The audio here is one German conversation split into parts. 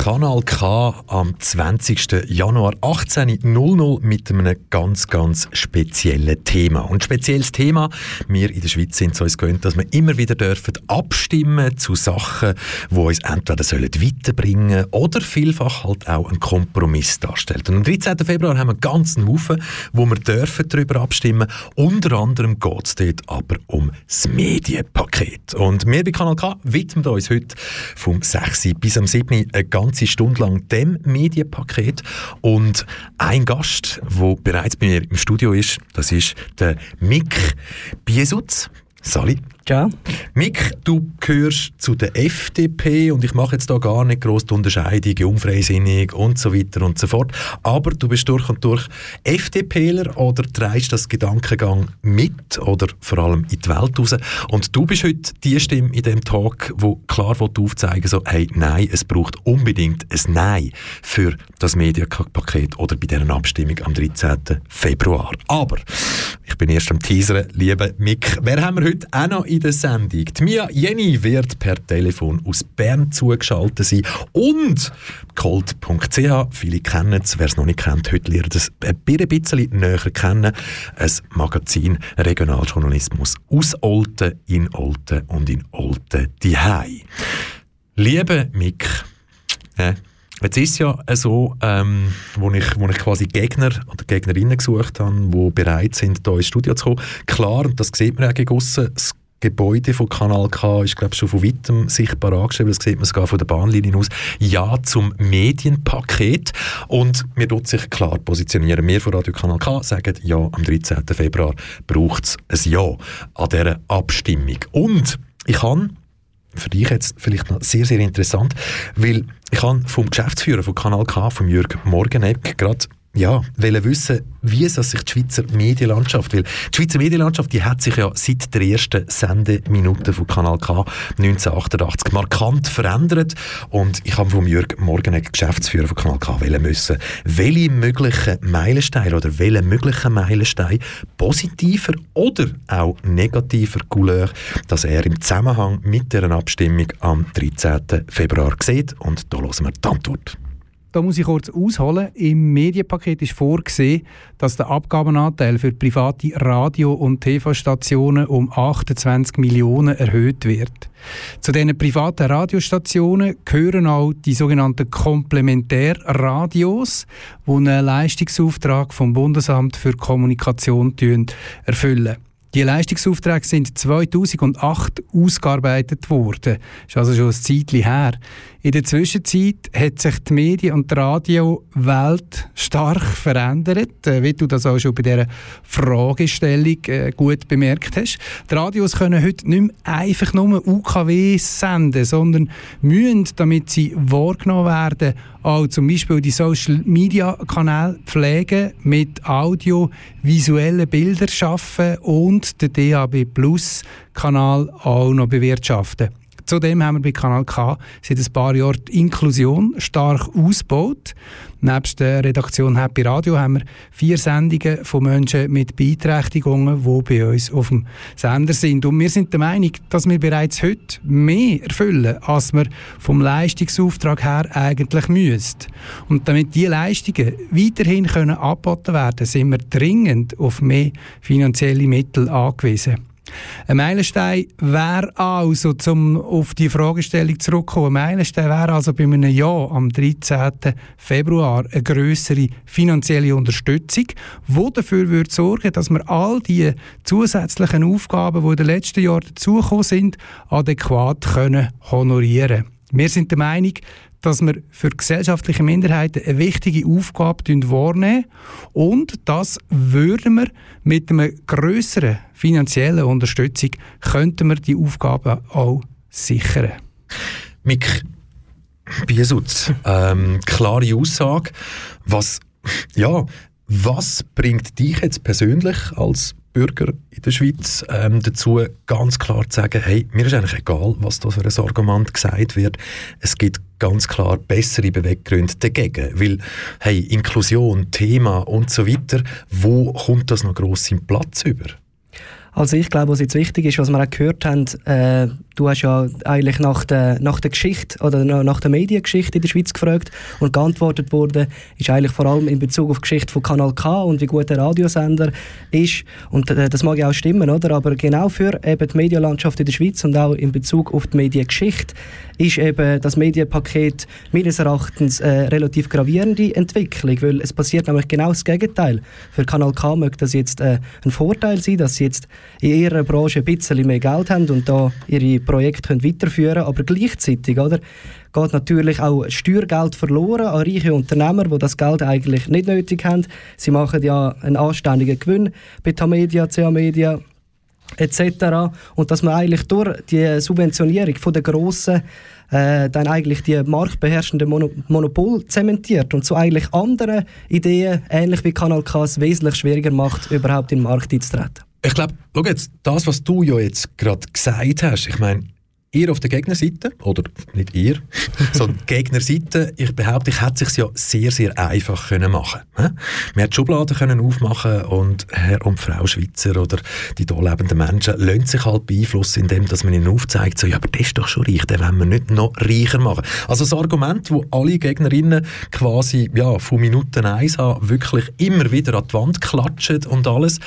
Kanal K am 20. Januar 18.00 mit einem ganz, ganz speziellen Thema. Und spezielles Thema, wir in der Schweiz sind es uns gewöhnt, dass wir immer wieder dürfen abstimmen zu Sachen, die uns entweder sollen weiterbringen oder vielfach halt auch einen Kompromiss darstellen. Und am 13. Februar haben wir einen ganzen Haufen, wo wir dürfen darüber abstimmen. Unter anderem geht es dort aber um das Medienpaket. Und wir bei Kanal K widmen uns heute vom 6. bis am 7. eine ganz ganze Stunde lang dem Medienpaket. Und ein Gast, der bereits bei mir im Studio ist, das ist der Mick Biesutz. Sali. Ja. Mick, du gehörst zu der FDP und ich mache jetzt da gar nicht groß die Unterscheidung, unfreisinnig und so weiter und so fort. Aber du bist durch und durch FDPler oder trägst das Gedankengang mit oder vor allem in die Welt raus. Und du bist heute die Stimme in dem Talk, wo klar aufzeigen so, hey, nein, es braucht unbedingt ein Nein für das Medienpaket oder bei dieser Abstimmung am 13. Februar. Aber ich bin erst am Teasern, lieber Mick. Wer haben wir heute auch noch in der Sendung? Die Mia Jenny wird per Telefon aus Bern zugeschaltet sein und colt.ch, viele kennen es, wer es noch nicht kennt, heute lernt es ein bisschen näher kennen. Ein Magazin Regionaljournalismus aus Olten, in Olten und in Olten diehei. Liebe Mick, äh, Jetzt ist es ja so, ähm, wo, ich, wo ich quasi Gegner oder Gegnerinnen gesucht habe, die bereit sind, hier ins Studio zu kommen. Klar, und das sieht man auch gegen das Gebäude von Kanal K ist, glaube ich, schon von weitem sichtbar angeschrieben. Das sieht man sogar von der Bahnlinie aus. Ja zum Medienpaket. Und wir dort sich klar positionieren. Wir von Radio Kanal K sagen, ja, am 13. Februar braucht es ein Ja an dieser Abstimmung. Und ich habe für dich jetzt vielleicht noch sehr, sehr interessant, weil ich habe vom Geschäftsführer von Kanal K, von Jürg Morgenegg, gerade ja, wollen wissen, wie es sich die Schweizer Medienlandschaft will. Die Schweizer Medienlandschaft, die hat sich ja seit der ersten Sendeminute von Kanal K 1988 markant verändert und ich habe vom Jürg Morgenegg, Geschäftsführer von Kanal K, wollen müssen, welche möglichen Meilensteine oder welche möglichen Meilensteine positiver oder auch negativer Couleur, dass er im Zusammenhang mit der Abstimmung am 13. Februar sieht und da hören wir die Antwort. Da muss ich kurz ausholen. Im Medienpaket ist vorgesehen, dass der Abgabenanteil für private Radio- und TV-Stationen um 28 Millionen erhöht wird. Zu diesen privaten Radiostationen gehören auch die sogenannten Komplementärradios, die einen Leistungsauftrag vom Bundesamt für Kommunikation erfüllen. Die Leistungsaufträge sind 2008 ausgearbeitet worden. Das ist also schon ein Zeitchen her. In der Zwischenzeit hat sich die Medien- und die Radiowelt stark verändert, äh, wie du das auch schon bei dieser Fragestellung äh, gut bemerkt hast. Die Radios können heute nicht mehr einfach nur UKW senden, sondern müssen, damit sie wahrgenommen werden, auch zum Beispiel die Social-Media-Kanäle pflegen, mit Audio, visuellen Bildern schaffen und den DAB-Plus-Kanal auch noch bewirtschaften. Zudem haben wir bei Kanal K seit ein paar Jahren die Inklusion stark ausgebaut. Neben der Redaktion Happy Radio haben wir vier Sendungen von Menschen mit Beeinträchtigungen, die bei uns auf dem Sender sind. Und wir sind der Meinung, dass wir bereits heute mehr erfüllen, als wir vom Leistungsauftrag her eigentlich müssten. Und damit diese Leistungen weiterhin können angeboten werden können, sind wir dringend auf mehr finanzielle Mittel angewiesen. Ein Meilenstein wäre also, um auf die Fragestellung zurückzukommen, ein Meilenstein wäre also bei einem Jahr am 13. Februar eine größere finanzielle Unterstützung, die dafür würde sorgen dass wir all die zusätzlichen Aufgaben, die in den letzten Jahren dazugekommen sind, adäquat können honorieren können. Wir sind der Meinung, dass wir für gesellschaftliche Minderheiten eine wichtige Aufgabe wahrnehmen und das würden wir mit einer größeren finanziellen Unterstützung könnten wir die Aufgabe auch sichern. Mick Biesutz, ähm, klare Aussage. Was, ja, was bringt dich jetzt persönlich als Bürger in der Schweiz ähm, dazu, ganz klar zu sagen, hey, mir ist eigentlich egal, was da für ein Argument gesagt wird. Es gibt ganz klar bessere Beweggründe dagegen. Weil, hey, Inklusion, Thema und so weiter, wo kommt das noch gross im Platz über? Also ich glaube, was jetzt wichtig ist, was wir auch gehört haben, äh, du hast ja eigentlich nach der, nach der Geschichte oder nach der Mediengeschichte in der Schweiz gefragt und geantwortet wurde, ist eigentlich vor allem in Bezug auf die Geschichte von Kanal K und wie gut der Radiosender ist und äh, das mag ja auch stimmen, oder? Aber genau für eben die Medienlandschaft in der Schweiz und auch in Bezug auf die Mediengeschichte ist eben das Medienpaket meines Erachtens eine relativ gravierende Entwicklung, weil es passiert nämlich genau das Gegenteil. Für Kanal K möchte das jetzt äh, ein Vorteil sein, dass sie jetzt in ihrer Branche ein bisschen mehr Geld haben und da ihre Projekte können weiterführen können, aber gleichzeitig oder, geht natürlich auch Steuergeld verloren an reiche Unternehmer, die das Geld eigentlich nicht nötig haben. Sie machen ja einen anständigen Gewinn bei Tamedia, CA Media etc. Und dass man eigentlich durch die Subventionierung von der grossen äh, dann eigentlich die marktbeherrschende Mono Monopol zementiert und so eigentlich andere Ideen, ähnlich wie Kanal K, wesentlich schwieriger macht, überhaupt in den Markt einzutreten. Ich glaube, schau jetzt, das, was du ja jetzt gerade gesagt hast, ich meine, Ihr auf der Gegnerseite, oder nicht ihr, sondern Gegnerseite, ich behaupte, ich hätte es sich ja sehr, sehr einfach können machen können. Wir hätten Schubladen können aufmachen und Herr und Frau Schweizer oder die hier lebenden Menschen lassen sich halt beeinflussen, indem dass man ihnen aufzeigt, so, ja, aber das ist doch schon reich, den wollen wir nicht noch reicher machen. Also das Argument, wo alle Gegnerinnen quasi ja, von Minuten 1 an wirklich immer wieder an die Wand klatschen und alles,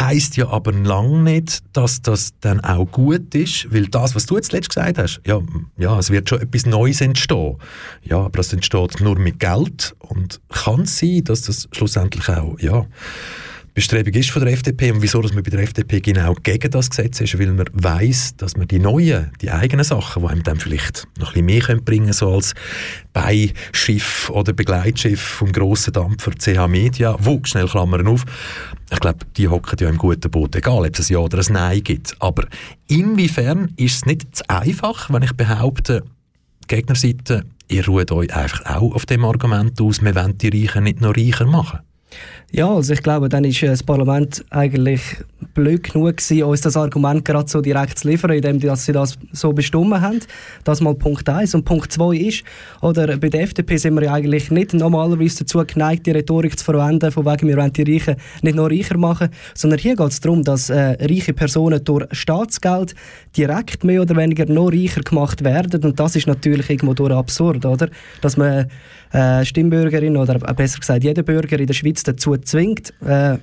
heisst ja aber lang nicht, dass das dann auch gut ist, weil das, was du jetzt letztes gesagt hast, ja, ja, es wird schon etwas Neues entstehen. Ja, aber das entsteht nur mit Geld und kann sein, dass das schlussendlich auch, ja, Bestrebung ist von der FDP und wieso dass man bei der FDP genau gegen das Gesetz ist, weil man weiß, dass man die neuen, die eigenen Sachen, die einem dann vielleicht noch ein bisschen mehr können bringen so als Beischiff oder Begleitschiff vom grossen Dampfer CH Media, wo, schnell Klammern auf, ich glaube, die hocken ja im guten Boot, egal ob es ein Ja oder ein Nein gibt. Aber inwiefern ist es nicht zu einfach, wenn ich behaupte, Gegnerseite, ihr ruht euch einfach auch auf dem Argument aus, wir wollen die Reichen nicht noch reicher machen? Ja, also ich glaube, dann ist äh, das Parlament eigentlich blöd genug gewesen, uns das Argument gerade so direkt zu liefern, indem dass sie das so bestimmt haben. Das mal Punkt 1. Und Punkt 2 ist, oder bei der FDP sind wir ja eigentlich nicht normalerweise dazu geneigt, die Rhetorik zu verwenden, von wegen wir wollen die Reichen nicht noch reicher machen, sondern hier geht es darum, dass äh, reiche Personen durch Staatsgeld direkt mehr oder weniger noch reicher gemacht werden und das ist natürlich irgendwo durch absurd, oder? Dass man äh, Stimmbürgerin oder besser gesagt jeder Bürger in der Schweiz dazu zwingt, äh,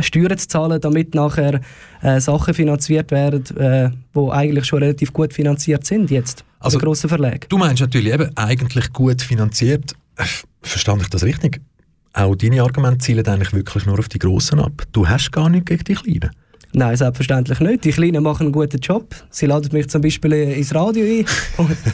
Steuern zu zahlen, damit nachher äh, Sachen finanziert werden, äh, die eigentlich schon relativ gut finanziert sind jetzt. Also grossen Verlag. Du meinst natürlich eben eigentlich gut finanziert. Äh, verstand ich das richtig? Auch deine Argumente zielen eigentlich wirklich nur auf die Grossen ab. Du hast gar nicht gegen die Kleinen. Nein, selbstverständlich nicht. Die Kleinen machen einen guten Job. Sie laden mich zum Beispiel ins Radio ein.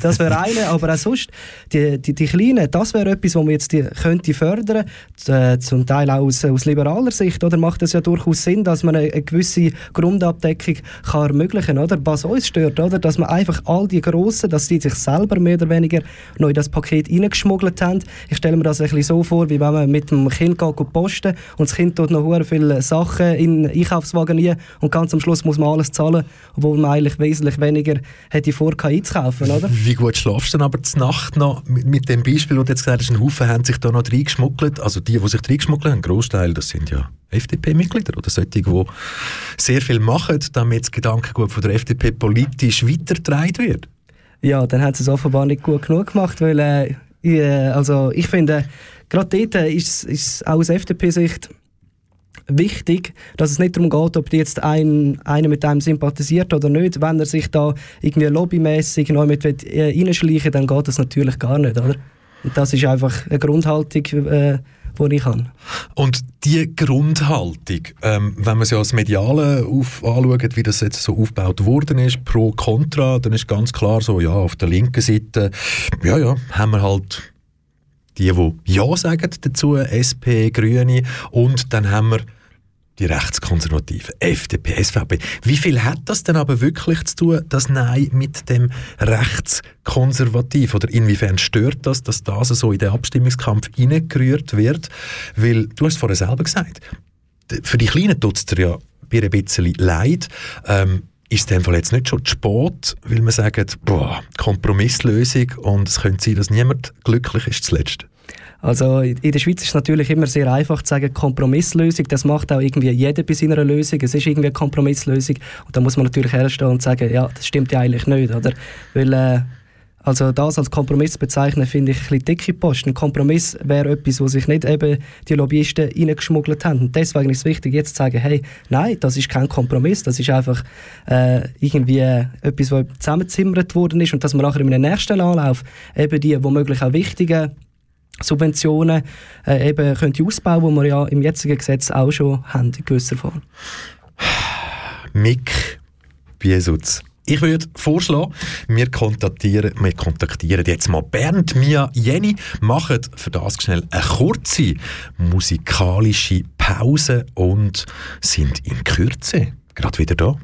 das wäre eine. Aber auch sonst, die, die, die Kleinen, das wäre etwas, was man jetzt die, könnte fördern könnte. Zum Teil auch aus, aus liberaler Sicht. Oder macht es ja durchaus Sinn, dass man eine, eine gewisse Grundabdeckung kann ermöglichen kann. Was uns stört, oder? dass man einfach all die Grossen, dass sie sich selber mehr oder weniger noch in das Paket reingeschmuggelt haben. Ich stelle mir das ein bisschen so vor, wie wenn man mit dem Kind geht, posten und das Kind tut noch viele Sachen in den Einkaufswagen rein und ganz am Schluss muss man alles zahlen, obwohl man eigentlich wesentlich weniger hätte vor einzukaufen, oder? Wie gut schlafst du dann aber die Nacht noch mit, dem Beispiel, wo du jetzt gesagt hast, ein Haufen haben sich da noch reingeschmuggelt, also die, die sich reingeschmuggelt haben, ein Großteil, das sind ja FDP-Mitglieder oder solche, die sehr viel machen, damit das Gedankengut von der FDP politisch weitergetragen wird. Ja, dann hat sie es offenbar nicht gut genug gemacht, weil äh, äh, also ich finde, gerade dort ist es aus FDP-Sicht wichtig, dass es nicht darum geht, ob jetzt ein, einer mit einem sympathisiert oder nicht. Wenn er sich da irgendwie lobbymäßig noch mit äh, reinschleichen dann geht das natürlich gar nicht, oder? Und das ist einfach eine Grundhaltung, äh, die ich habe. Und die Grundhaltung, ähm, wenn man sie als Mediale anschaut, wie das jetzt so aufgebaut worden ist, pro, contra, dann ist ganz klar so, ja, auf der linken Seite, ja, ja, haben wir halt die, die Ja sagen dazu, SP, Grüne, und dann haben wir die Rechtskonservativen, FDP, SVP. Wie viel hat das denn aber wirklich zu tun, das Nein mit dem Rechtskonservativ? Oder inwiefern stört das, dass das so in den Abstimmungskampf hineingerührt wird? Weil, du hast es vorher selber gesagt, für die Kleinen tut es dir ja ein bisschen leid. Ähm, ist es Fall jetzt nicht schon zu spät, weil man sagt, boah, Kompromisslösung und es könnte sein, dass niemand glücklich ist zuletzt? Also in der Schweiz ist es natürlich immer sehr einfach zu sagen, Kompromisslösung, das macht auch irgendwie jeder bei seiner Lösung, es ist irgendwie eine Kompromisslösung und da muss man natürlich herstellen und sagen, ja, das stimmt ja eigentlich nicht, oder? Weil äh, also das als Kompromiss bezeichnen, finde ich ein bisschen dicke Post. Ein Kompromiss wäre etwas, wo sich nicht eben die Lobbyisten reingeschmuggelt haben. Und deswegen ist es wichtig, jetzt zu sagen, hey, nein, das ist kein Kompromiss, das ist einfach äh, irgendwie etwas, was zusammengezimmert worden ist und dass man nachher in einem nächsten Anlauf eben die womöglich auch wichtigen Subventionen äh, eben könnte ausbauen, die wir ja im jetzigen Gesetz auch schon haben, in gewisser Form. Mick Biesutz. Ich würde vorschlagen, wir kontaktieren, wir kontaktieren jetzt mal Bernd, Mia, Jenny, machen für das schnell eine kurze musikalische Pause und sind in Kürze gerade wieder da.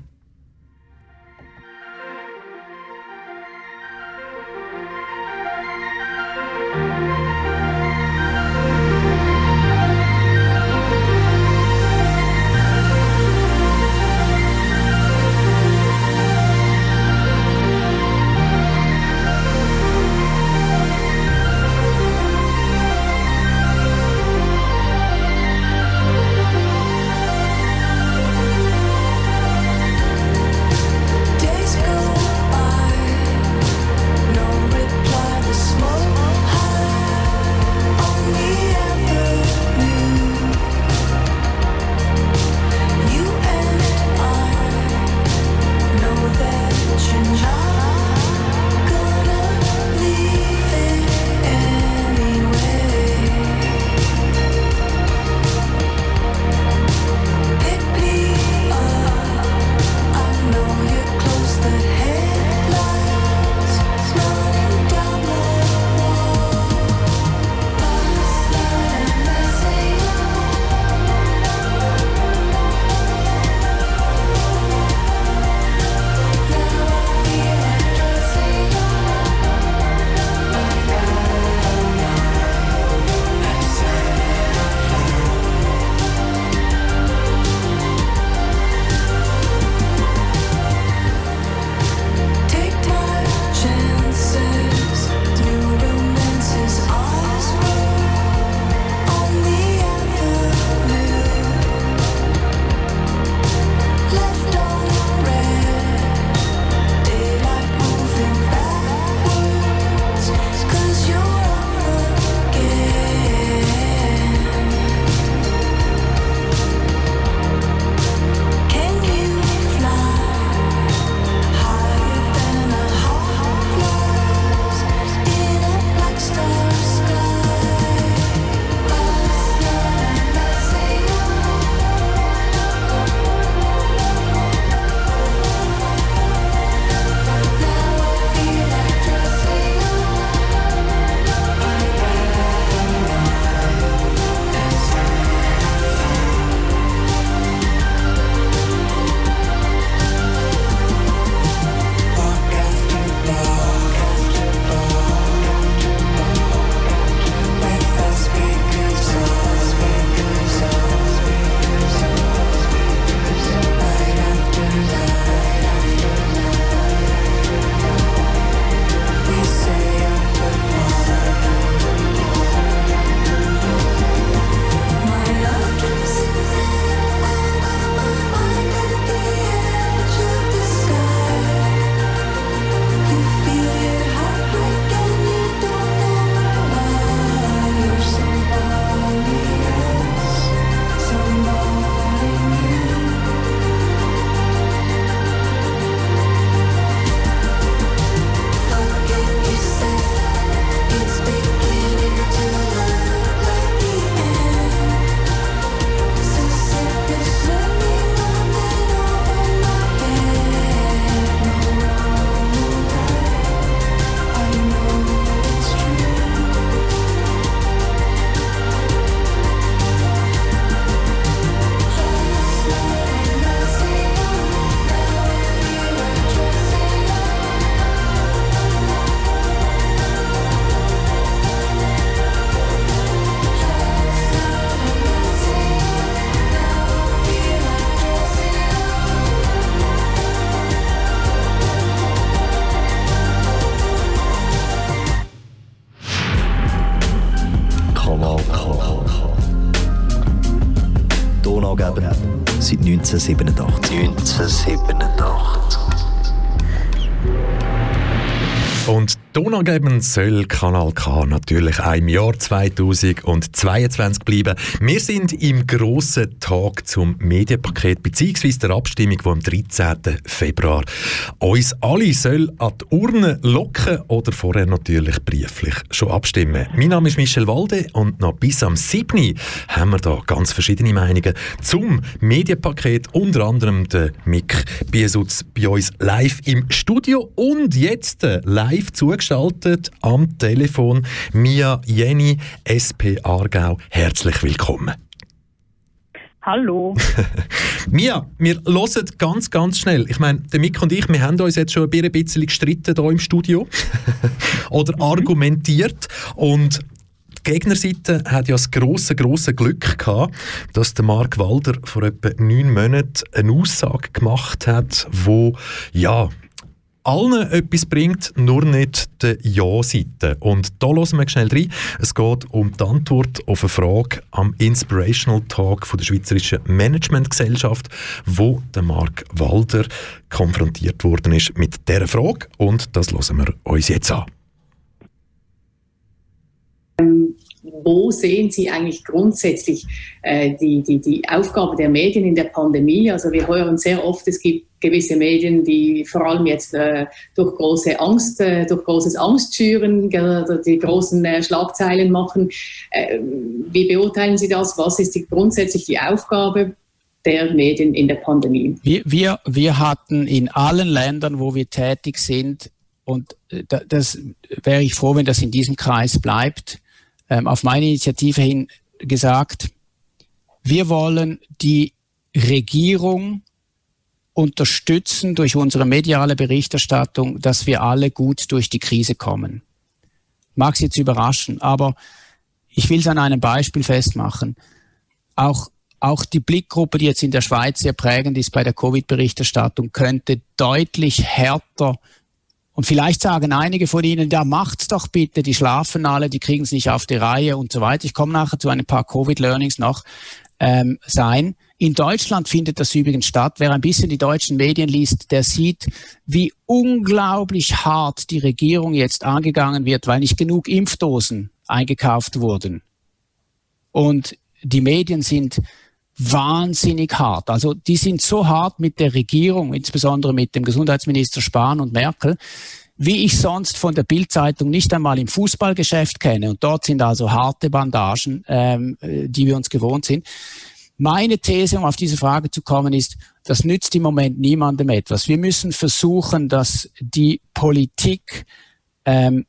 1987. 1987. Und tonangebend soll Kanal K natürlich im Jahr 2022 bleiben. Wir sind im grossen Tag zum Medienpaket bzw. der Abstimmung, die am 13. Februar uns alle soll an die Urne locken oder vorher natürlich brieflich schon abstimmen. Mein Name ist Michel Walde und noch bis am 7. haben wir da ganz verschiedene Meinungen zum Medienpaket, unter anderem der Mick Biesutz bei uns live im Studio und jetzt live live zugeschaltet am Telefon Mia Jenny, SP Aargau. Herzlich willkommen. Hallo. Mia, wir hören ganz, ganz schnell. Ich meine, der Mick und ich, wir haben uns jetzt schon ein bisschen gestritten hier im Studio oder mhm. argumentiert und die Gegnerseite hat ja das grosse, grosse Glück gehabt, dass der Mark Walder vor etwa neun Monaten eine Aussage gemacht hat, wo ja allen etwas bringt, nur nicht der Ja-Seite. Und da hören wir schnell rein. Es geht um die Antwort auf eine Frage am Inspirational Talk von der Schweizerischen Managementgesellschaft, wo der Mark Walder konfrontiert worden ist mit dieser Frage. Und das hören wir uns jetzt an. Wo sehen Sie eigentlich grundsätzlich äh, die, die, die Aufgabe der Medien in der Pandemie? Also wir hören sehr oft, es gibt gewisse Medien, die vor allem jetzt äh, durch große Angst, äh, durch großes Angstschüren die großen äh, Schlagzeilen machen. Äh, wie beurteilen Sie das? Was ist die, grundsätzlich die Aufgabe der Medien in der Pandemie? Wir, wir, wir hatten in allen Ländern, wo wir tätig sind, und äh, das wäre ich froh, wenn das in diesem Kreis bleibt, ähm, auf meine Initiative hin gesagt, wir wollen die Regierung unterstützen durch unsere mediale Berichterstattung, dass wir alle gut durch die Krise kommen. Mag es jetzt überraschen, aber ich will es an einem Beispiel festmachen. Auch, auch die Blickgruppe, die jetzt in der Schweiz sehr prägend ist bei der Covid-Berichterstattung, könnte deutlich härter und vielleicht sagen einige von Ihnen, ja, macht's doch bitte, die schlafen alle, die kriegen es nicht auf die Reihe und so weiter. Ich komme nachher zu ein paar Covid-Learnings noch ähm, sein. In Deutschland findet das übrigens statt. Wer ein bisschen die deutschen Medien liest, der sieht, wie unglaublich hart die Regierung jetzt angegangen wird, weil nicht genug Impfdosen eingekauft wurden. Und die Medien sind wahnsinnig hart. Also die sind so hart mit der Regierung, insbesondere mit dem Gesundheitsminister Spahn und Merkel, wie ich sonst von der Bildzeitung nicht einmal im Fußballgeschäft kenne. Und dort sind also harte Bandagen, ähm, die wir uns gewohnt sind. Meine These, um auf diese Frage zu kommen, ist, das nützt im Moment niemandem etwas. Wir müssen versuchen, dass die Politik, ähm,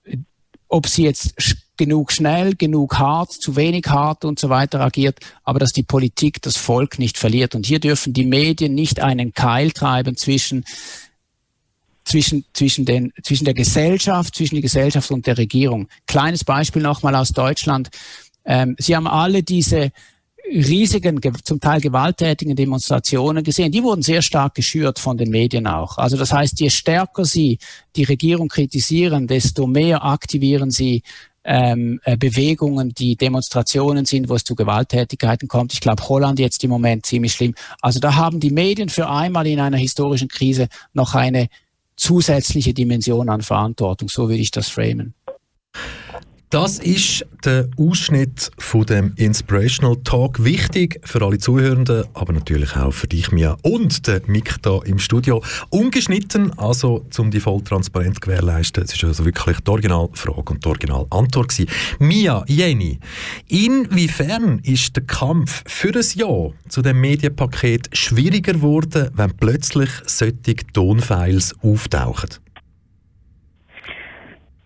ob sie jetzt genug schnell, genug hart, zu wenig hart und so weiter agiert, aber dass die Politik das Volk nicht verliert. Und hier dürfen die Medien nicht einen Keil treiben zwischen zwischen, zwischen, den, zwischen der Gesellschaft, zwischen der Gesellschaft und der Regierung. Kleines Beispiel nochmal aus Deutschland. Ähm, Sie haben alle diese riesigen, zum Teil gewalttätigen Demonstrationen gesehen. Die wurden sehr stark geschürt von den Medien auch. Also das heißt, je stärker Sie die Regierung kritisieren, desto mehr aktivieren Sie ähm, äh, Bewegungen, die Demonstrationen sind, wo es zu Gewalttätigkeiten kommt. Ich glaube, Holland jetzt im Moment ziemlich schlimm. Also da haben die Medien für einmal in einer historischen Krise noch eine zusätzliche Dimension an Verantwortung. So würde ich das framen. Das ist der Ausschnitt von dem Inspirational Talk. Wichtig für alle Zuhörenden, aber natürlich auch für dich, Mia, und den Mick da im Studio. Ungeschnitten, also um die Volltransparenz zu gewährleisten. Es ist also wirklich die Originalfrage und die Originalantwort gewesen. Mia, Jenny, inwiefern ist der Kampf für ein Ja zu dem Medienpaket schwieriger geworden, wenn plötzlich solche Tonfiles auftauchen?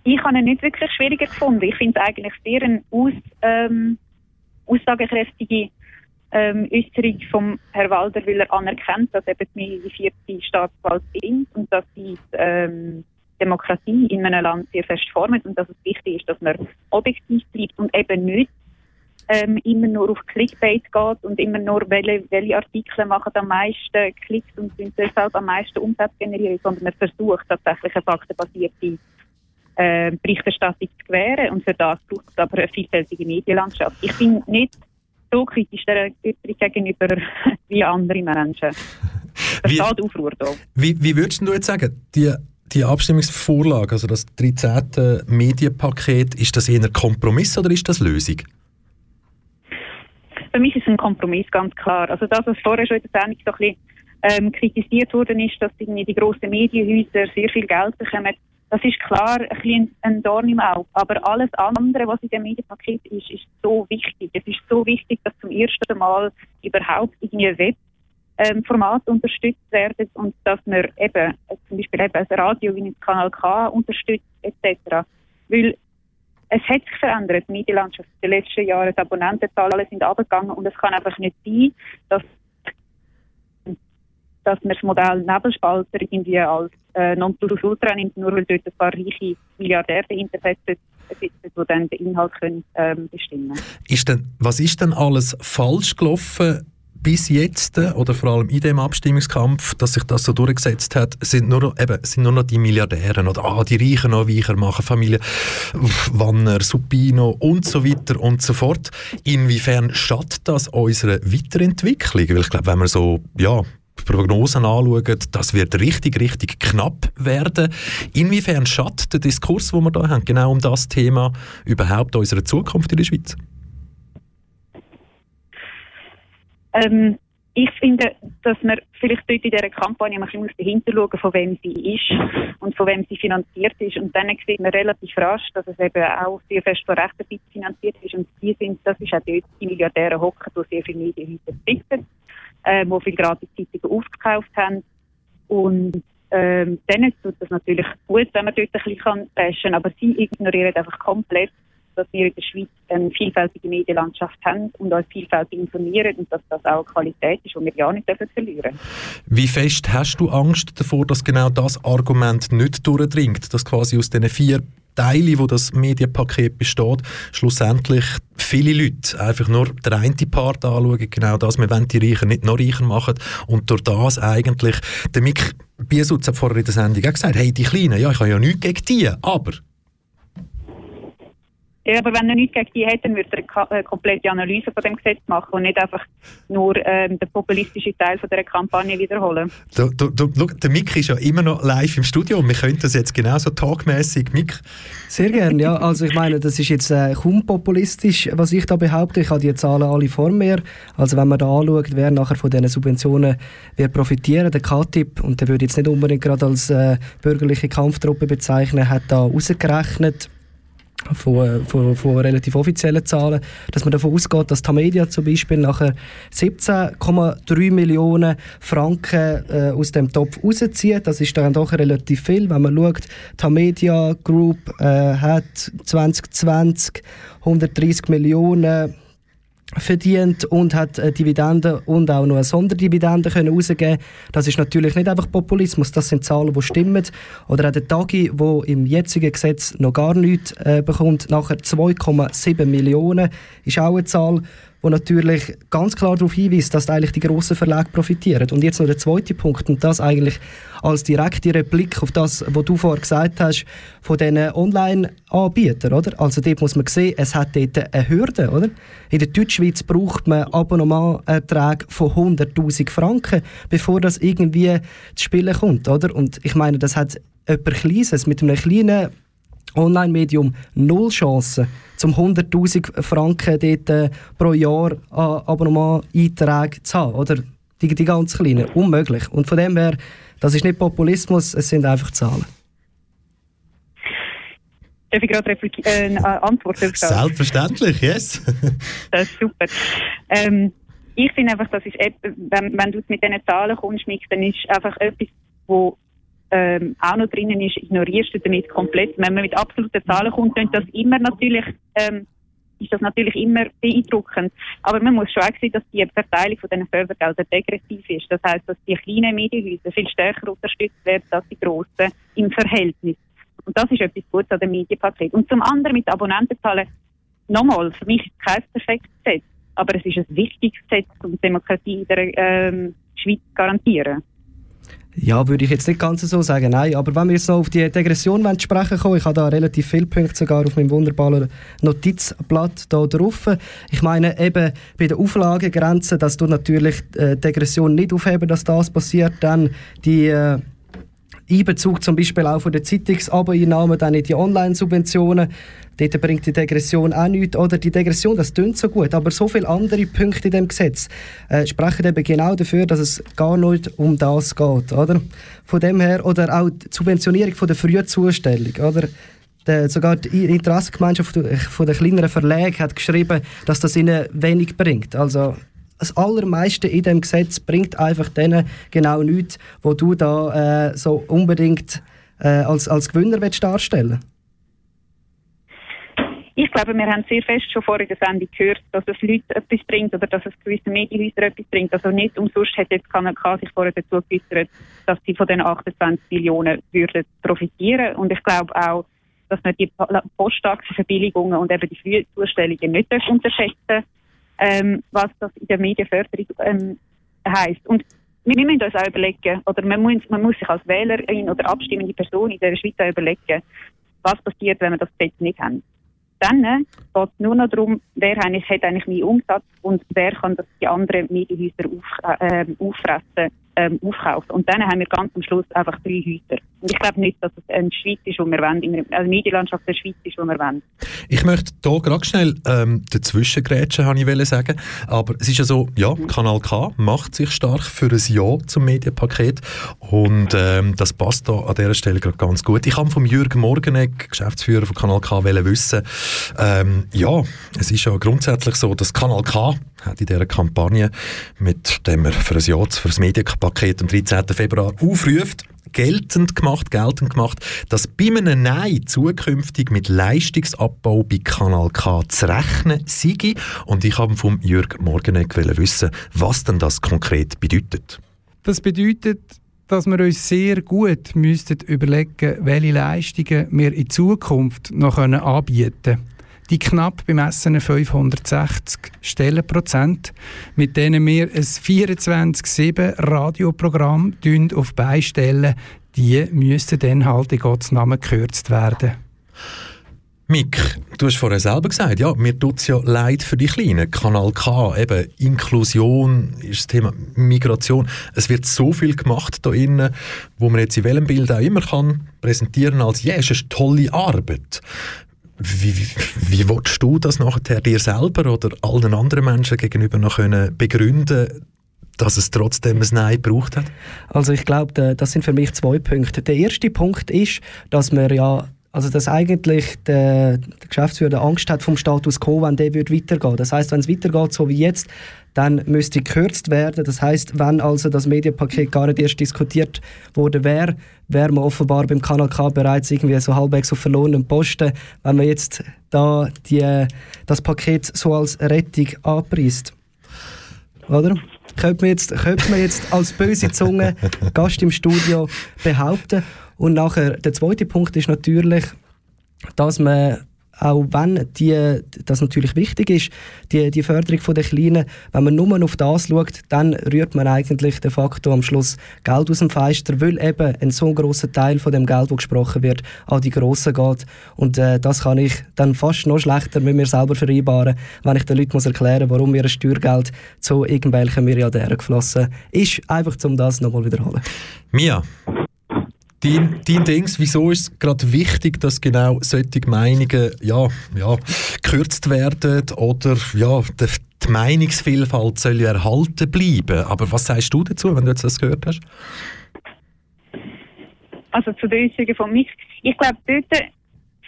Ich habe ihn nicht wirklich schwieriger gefunden. Ich finde eigentlich sehr eine aus, ähm, aussagekräftige ähm, Äußerung vom Herrn Walder, weil er anerkennt, dass eben die vierte Staatsgewalt sind und dass die ähm, Demokratie in einem Land sehr fest formt und dass es wichtig ist, dass man objektiv bleibt und eben nicht ähm, immer nur auf Clickbait geht und immer nur welche, welche Artikel machen am meisten Klicks und sind deshalb am meisten Umsatz generieren, sondern man versucht tatsächlich eine faktenbasierte äh, Berichterstattung zu gewähren. Und für das braucht es aber eine vielfältige Medienlandschaft. Ich bin nicht so kritisch der gegenüber wie andere Menschen. Das Wie- steht Aufruhr da. Wie, wie würdest du jetzt sagen, die, die Abstimmungsvorlage, also das 13. Medienpaket, ist das eher Kompromiss oder ist das Lösung? Für mich ist es ein Kompromiss, ganz klar. Also das, was vorher schon in der Sendung so ein bisschen ähm, kritisiert worden ist, dass irgendwie die grossen Medienhäuser sehr viel Geld bekommen, das ist klar ein, bisschen ein Dorn im Auge. Aber alles andere, was in dem Medienpaket ist, ist so wichtig. Es ist so wichtig, dass zum ersten Mal überhaupt irgendwie Web ähm, unterstützt werden und dass man eben äh, zum Beispiel eben das Radio wie den Kanal K unterstützt etc. Weil es hat sich verändert, die Medienlandschaft in den letzten Jahren, die Abonnentenzahlen sind abgegangen und es kann einfach nicht sein, dass dass man das Modell Nebelspalter irgendwie als äh, Nonplusultra nimmt, nur weil dort ein paar reiche Milliardäre dahinter sitzen, die dann den Inhalt können, ähm, bestimmen denn, was ist denn alles falsch gelaufen bis jetzt äh, oder vor allem in dem Abstimmungskampf, dass sich das so durchgesetzt hat, sind nur noch, eben, sind nur noch die Milliardäre oder ah, die Reichen noch weicher machen, Familie Wanner, Supino und so weiter und so fort. Inwiefern schadet das unserer Weiterentwicklung? Weil ich glaube, wenn man so, ja, Prognosen anschauen, das wird richtig, richtig knapp werden. Inwiefern schadet der Diskurs, den wir da haben, genau um das Thema überhaupt unserer Zukunft in der Schweiz? Ähm, ich finde, dass man vielleicht dort in dieser Kampagne ein bisschen dahinter schauen von wem sie ist und von wem sie finanziert ist. Und dann sieht man relativ rasch, dass es eben auch sehr fest von rechter finanziert ist. Und die sind, das ist auch dort die Milliardäre hocken, die sehr viele Medienhäuser besitzen, äh, die viele Gratiszeitungen aufgekauft haben. Und ähm, dann tut das natürlich gut, wenn man dort ein bisschen kann bashen, aber sie ignorieren einfach komplett, dass wir in der Schweiz eine vielfältige Medienlandschaft haben und uns vielfältig informieren und dass das auch eine Qualität ist, die wir ja nicht dürfen verlieren. Wie fest hast du Angst davor, dass genau das Argument nicht durchdringt, dass quasi aus diesen vier Teilen, wo das Medienpaket besteht, schlussendlich viele Leute einfach nur den einen Part anschauen, genau das, wir wollen die Reichen nicht noch reicher machen und durch das eigentlich, der Mick Biesutz hat vorher in der Sendung auch gesagt, hey, die Kleinen, ja, ich habe ja nichts gegen die, aber Ja, aber wenn er nichts gegen die hätte, dann würde er eine äh, komplette Analyse von dem Gesetz machen und nicht einfach nur ähm, den populistischen Teil von dieser Kampagne wiederholen. Du, du, du, schau, der Mick ist ja immer noch live im Studio und wir könnten das jetzt genauso talkmäßig. Mick, Sehr gerne, ja. Also ich meine, das ist jetzt äh, kaum populistisch, was ich da behaupte. Ich habe die Zahlen alle vor mir. Also wenn man da anschaut, wer nachher von diesen Subventionen wird profitieren, der K-Tipp, und der würde jetzt nicht unbedingt gerade als äh, bürgerliche Kampftruppe bezeichnen, hat da ausgerechnet, von, von, von relativ offiziellen Zahlen, dass man davon ausgeht, dass Tamedia zum Beispiel nachher 17,3 Millionen Franken äh, aus dem Topf rauszieht. Das ist dann doch relativ viel, wenn man schaut, Tamedia Group äh, hat 2020 130 Millionen verdient und hat äh, Dividenden und auch noch eine Sonderdividende können rausgeben. Das ist natürlich nicht einfach Populismus, das sind Zahlen, die stimmen. Oder auch der Tagi, der im jetzigen Gesetz noch gar nichts äh, bekommt, nachher 2,7 Millionen, ist auch eine Zahl, die natürlich ganz klar darauf hinweist, dass eigentlich die grossen Verlage profitieren. Und jetzt noch der zweite Punkt, und das eigentlich als direkte Replik auf das, was du vorher gesagt hast, von diesen Online-Anbietern, oder? Also dort muss man sehen, es hat dort eine Hürde, oder? In der Deutschschweiz braucht man Abonnementerträge von 100'000 Franken, bevor das irgendwie zu spielen kommt, oder? Und ich meine, das hat etwas Kleines mit einem kleinen Online-Medium null Chancen, zum 100'000 Franken dort, äh, pro Jahr an Abonnement-Einträge zu haben, oder? Die, die ganz kleinen, unmöglich. Und von dem her, das ist nicht Populismus, es sind einfach Zahlen. Darf ich gerade äh, eine Antwort auf das? selbstverständlich, yes. Das ist super. Ähm, ich finde einfach, das ist, wenn, wenn du mit diesen Zahlen kommst, Mick, dann ist einfach etwas, wo ähm, auch noch drinnen ist, ignorierst du damit komplett. Wenn man mit absoluten Zahlen kommt, dann das immer natürlich, ähm, ist das natürlich immer beeindruckend. Aber man muss schon auch sehen, dass die Verteilung von diesen Fördergeldern degressiv ist. Das heißt, dass die kleinen Medienhäuser viel stärker unterstützt werden als die grossen im Verhältnis. Und das ist etwas Gutes an dem Medienpaket. Und zum anderen mit Abonnentenzahlen, nochmal, für mich ist es kein perfektes Gesetz, aber es ist ein wichtiges Gesetz, um Demokratie in der ähm, Schweiz zu garantieren. Ja, würde ich jetzt nicht ganz so sagen, nein. Aber wenn wir jetzt noch auf die Degression sprechen kommen, ich habe da relativ viele Punkte sogar auf meinem wunderbaren Notizblatt da drauf. Ich meine eben bei der Auflagegrenze, dass du natürlich äh, Degression nicht aufheben, dass das passiert, dann die äh, Einbezug zum Beispiel auch von der Zeitungsabeinnahmen dann in die Online-Subventionen. Dort bringt die Degression auch nichts. Oder die Degression, das klingt so gut, aber so viele andere Punkte in dem Gesetz äh, sprechen eben genau dafür, dass es gar nicht um das geht. Oder? Von dem her, oder auch die Subventionierung von der Frühzustellung. Oder? Der, sogar die Interessengemeinschaft von der kleineren Verlage hat geschrieben, dass das ihnen wenig bringt. Also das Allermeiste in dem Gesetz bringt einfach denen genau nichts, wo du da äh, so unbedingt äh, als, als Gewinner willst darstellen ich glaube, wir haben sehr fest schon vor der Sendung gehört, dass es Leute etwas bringt oder dass es gewisse Medienhäuser etwas bringt. Also nicht umsonst hat jetzt KNK sich vorher dazu geäußert, dass sie von den 28 Millionen würden profitieren. Und ich glaube auch, dass man die Postaktienverbilligungen und eben die Frühzustellungen nicht unterschätzen ähm, was das in der Medienförderung ähm, heisst. Und wir, müssen uns auch überlegen, oder man muss, man muss sich als Wählerin oder abstimmende Person in der Schweiz auch überlegen, was passiert, wenn wir das Gesetz nicht haben. Dann äh, geht es nur noch darum, wer eigentlich, hat eigentlich mehr Umsatz und wer kann das die anderen Medienhäuser auf, äh, auffressen ähm, aufkaufen. Und dann haben wir ganz am Schluss einfach drei Häuser. Und ich glaube nicht, dass es eine Schweiz ist, die wir wollen, also Medienlandschaft der Schweiz ist, die wir wollen. Ich möchte hier gerade schnell ähm, dazwischen grätschen, habe ich sagen. Aber es ist ja so, ja, Kanal K macht sich stark für ein Ja zum Medienpaket und ähm, das passt da an dieser Stelle gerade ganz gut. Ich habe von Jürgen Morgenegg, Geschäftsführer von Kanal K, wissen, ähm, ja, es ist ja grundsätzlich so, dass Kanal K hat in dieser Kampagne, mit dem er für ein Ja für das Medienpaket am 13. Februar aufruft, geltend gemacht, geltend gemacht, dass bei einem Nein zukünftig mit Leistungsabbau bei Kanal K zu rechnen sei. Und ich habe vom Jürg Morgenegg wissen, was denn das konkret bedeutet. Das bedeutet, dass wir uns sehr gut müssten überlegen, welche Leistungen wir in Zukunft noch anbieten können die knapp bemessenen 560 Stellenprozent, mit denen wir ein 24-7 Radioprogramm auf beistellen, die müssten dann halt in Gottes Namen gekürzt werden. Mick, du hast vorher selber gesagt, ja, mir tut es ja leid für die Kleinen. Kanal K, eben Inklusion ist das Thema Migration. Es wird so viel gemacht da innen, wo man jetzt in welchem Bild auch immer kann präsentieren als, ja, es ist eine tolle Arbeit. Wie, wie, willst du das nachher dir selber oder allen anderen Menschen gegenüber noch können begründen, dass es trotzdem ein Nein gebraucht hat? Also ich glaube, das sind für mich zwei Punkte. Der erste Punkt ist, dass wir ja also dass eigentlich der, der Geschäftsführer Angst hat vom Status quo, wenn der wird weitergehen. Das heißt, wenn es weitergeht, so wie jetzt, dann müsste gekürzt werden. Das heißt, wenn also das Medienpaket gar nicht erst diskutiert wurde, wäre, wäre man offenbar beim Kanal K bereits irgendwie so halbwegs auf verlorenen Posten, wenn man jetzt da die, das Paket so als Rettung anpreist. Oder? Könnte man jetzt, könnte man jetzt als böse Zunge Gast im Studio behaupten. Und nachher, der zweite Punkt ist natürlich, dass man auch wenn die, das natürlich wichtig ist, die, die Förderung der Kleinen, wenn man nur auf das schaut, dann rührt man eigentlich de facto am Schluss Geld aus dem Fenster, weil eben ein so großer Teil von dem Geld, das gesprochen wird, an die Grossen geht. Und äh, das kann ich dann fast noch schlechter mit mir selber vereinbaren, wenn ich den Leuten muss erklären muss, warum ihr Steuergeld zu irgendwelchen Milliardären geflossen ist. Einfach, um das nochmal wiederholen. Mia, Dein, dein Dings, wieso ist es gerade wichtig, dass genau solche Meinungen ja, ja, gekürzt werden oder ja, die, die Meinungsvielfalt soll ja erhalten bleiben. Aber was sagst du dazu, wenn du jetzt das gehört hast? Also zu der Äußerung von mich. Ich glaube, dort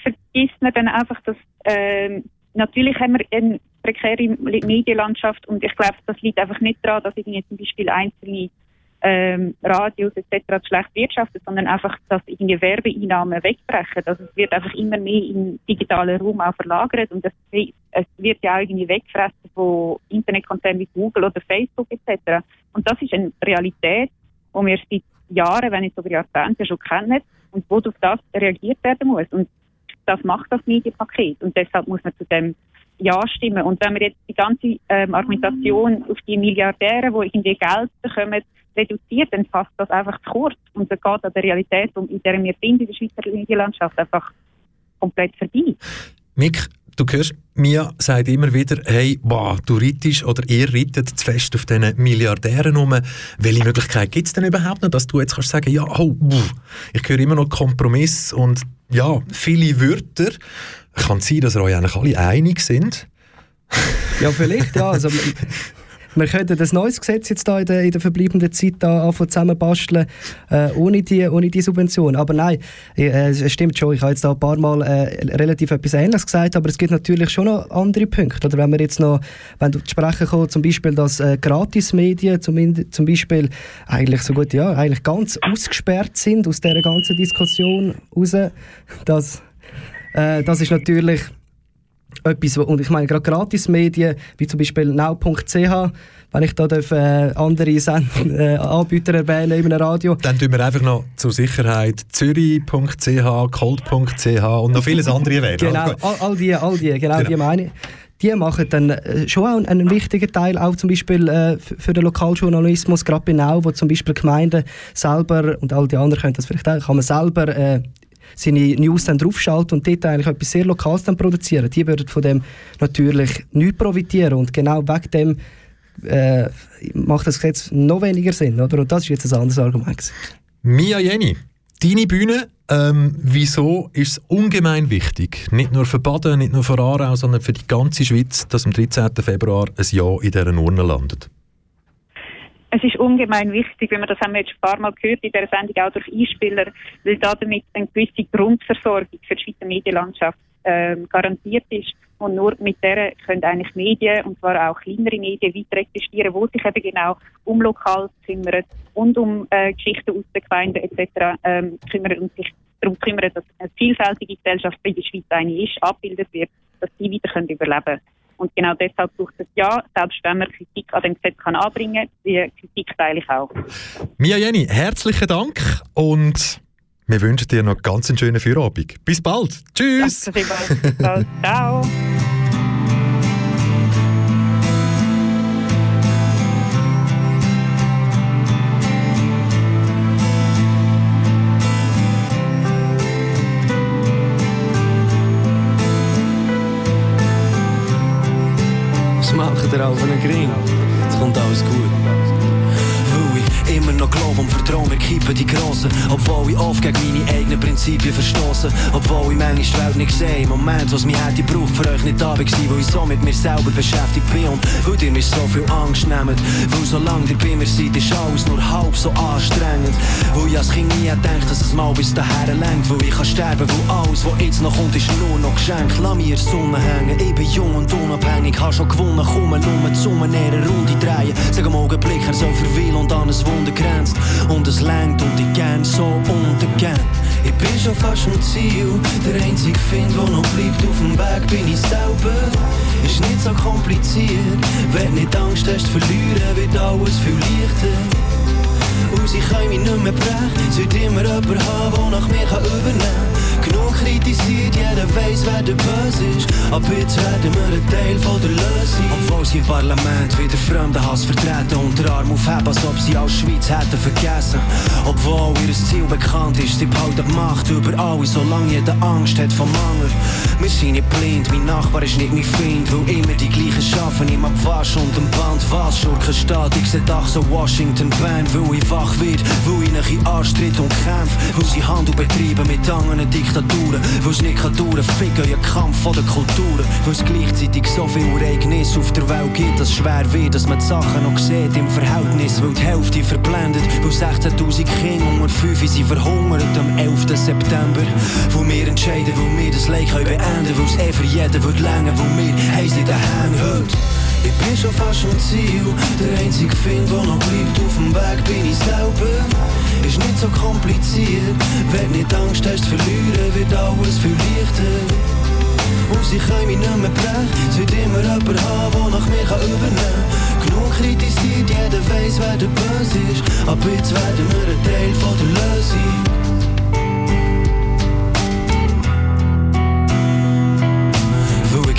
vergisst man dann einfach, dass äh, natürlich haben wir eine prekäre Medienlandschaft und ich glaube, das liegt einfach nicht daran, dass irgendwie zum Beispiel einzelne ähm, Radios etc. schlecht wirtschaftet, sondern einfach, dass irgendwie Werbeeinnahmen wegbrechen. Also es wird einfach immer mehr im digitalen Raum auch verlagert und das, es wird ja auch irgendwie weggefressen von Internetkonzernen wie Google oder Facebook etc. Und das ist eine Realität, die wir seit Jahren, wenn nicht sogar Jahrzehnten schon kennen und wo auf das reagiert werden muss. Und das macht das Medienpaket und deshalb muss man zu dem ja stimmen. Und wenn wir jetzt die ganze ähm, Argumentation auf die Milliardäre, die irgendwie Geld bekommen, reduziert, dann fasst das einfach zu kurz und es geht an der Realität, in der wir sind in der Schweizer Medienlandschaft, einfach komplett vorbei. Mick, du hörst, Mia sagt immer wieder, hey, wow, du reitest oder ihr reitet zu fest auf diesen Milliardären um. Welche Möglichkeit gibt es denn überhaupt noch, dass du jetzt kannst sagen, ja, oh, ich höre immer noch Kompromiss und ja, viele Wörter. Kann es sein, dass ihr euch eigentlich alle einig sind? Ja, vielleicht, ja. Also, wir könnten das neues Gesetz jetzt da in der, in der verbleibenden Zeit da zusammenbasteln, äh, ohne, die, ohne die Subvention. Aber nein, äh, es stimmt schon, ich habe jetzt da ein paar Mal äh, relativ etwas Ähnliches gesagt, aber es gibt natürlich schon noch andere Punkte. Oder wenn wir jetzt noch, wenn du zu sprechen kommst, zum Beispiel, dass äh, Gratismedien zum, zum Beispiel eigentlich so gut, ja, eigentlich ganz ausgesperrt sind aus dieser ganzen Diskussion raus, das, äh, das ist natürlich etwas, und ich meine, gerade Gratismedien, wie zum Beispiel now.ch, wenn ich da darf, äh, andere Send äh, Anbieter erwähnen in einem Radio. Dann tun wir einfach noch zur Sicherheit zürich.ch, cold.ch und noch vieles andere erwähnen. Genau, all, all, die, all die, genau, genau. die meine die machen dann äh, schon auch einen wichtigen Teil, auch zum Beispiel äh, für den Lokaljournalismus, gerade bei Nau, wo zum Beispiel Gemeinden selber, und all die anderen können das vielleicht auch, kann man selber äh, seine News dann draufschalten und dort eigentlich etwas sehr Lokales dann produzieren. Die würden von dem natürlich nicht profitieren und genau wegen dem äh, macht das Gesetz noch weniger Sinn. Oder? Und das ist jetzt ein anderes Argument. Mia Jenny, deine Bühne, ähm, wieso ist es ungemein wichtig, nicht nur für Baden, nicht nur für Aarau, sondern für die ganze Schweiz, dass am 13. Februar ein Ja in dieser Urne landet? Es ist ungemein wichtig, wenn wir das haben wir jetzt ein paar Mal gehört in dieser Sendung auch durch Einspieler, weil damit eine gewisse Grundversorgung für die Schweizer Medienlandschaft ähm, garantiert ist. Und nur mit der können eigentlich Medien, und zwar auch kleinere Medien, weiter existieren, wo sich eben genau um lokal kümmern und um äh, Geschichten aus den Gemeinden etc. Ähm, kümmern und sich darum kümmern, dass eine vielfältige Gesellschaft in der Schweiz eine ist, abgebildet wird, dass sie weiter können überleben können. Und genau deshalb braucht es ja, selbst wenn man Kritik an dem Gesetz kann anbringen kann, die Kritik teile ich auch. Mia Jenny, herzlichen Dank und wir wünschen dir noch ganz einen schönen Feierabend. Bis bald. Tschüss. Danke. Bis bald. Ciao. auf einen Gring. Es wir kippen die Grossen. Obwohl ich oft gegen meine eigenen Prinzipien verstoße. Obwohl ich manchmal die Welt nicht sehe. Im Moment, was mich hätte gebraucht, für euch nicht da war, weil ich so mit mir selber beschäftigt bin. Und weil ihr mir so viel Angst nehmt. Weil solange ihr bei mir seid, ist alles nur halb so anstrengend. Weil ich als Kind nie gedacht, dass es mal bis dahin lenkt. Weil ich kann sterben, weil alles, was jetzt noch kommt, ist nur noch geschenkt. Lass mir Sonne hängen, ich bin jung und unabhängig. Hab schon gewonnen, komme nur zu einer Runde drehen. Sag am Augenblick, er so verweilen und an ein Wunder grenzt. Ich schon fast am Ziel. Der einzige Find, der noch bleibt auf dem Weg, bin ich selber. Ist nicht so kompliziert. Wenn nicht Angst hast, verlieren, wird alles viel leichter. Und sie können mich nicht mehr brechen. Sollte immer jemand haben, der nach mir übernehmen kann. Genug kritisiert, jeder weiss, wer der Böse ist. Ab jetzt werden wir ein Teil von der Lösung. Obwohl sie im Parlament wieder fremden Hass vertreten und den Arm aufheben, als ob sie aus Schweiz hätten vergessen. Obwohl ihr Ziel bekannt ist, sie behalten Macht über alle, solange jeder Angst hat vom Mangel. Wir sind nicht blind, mein Nachbar ist nicht mein Freund, weil immer die gleichen schaffen, im Abwasch und am Band was. Schurkenstaat, ich seh Dach so Washington Band, weil ich wach wird, weil ich nach in Anstritt und kämpf, weil sie Handel betreiben mit anderen Diktaturen, es nicht kann ficken ihr Kampf von der Kulturen, weil es gleichzeitig so viel Ereignisse auf der Welt gibt, dass es schwer wird, dass man die Sachen noch sieht im Verhältnis, weil die Hälfte verblendet, weil 16'000 Kinder unter 5 sind verhungert am 11. September, wo wir entscheiden, wo wir das Leid können beenden, es eh für jeden wird länger, wo wir heiß in den Händen heute. Ich bin schon fast am Ziel. Der einzige Find, der noch bleibt auf dem Weg, bin ich selber. Ist nicht so kompliziert. Wenn nicht Angst hast, verlieren, wird alles viel leichter. Und sie können mich nicht mehr brechen. Es wird immer jemand haben, der nach mir übernehmen kann. Genug kritisiert, jeder weiss, wer der Böse ist. Ab jetzt werden wir ein Teil von der Lösung.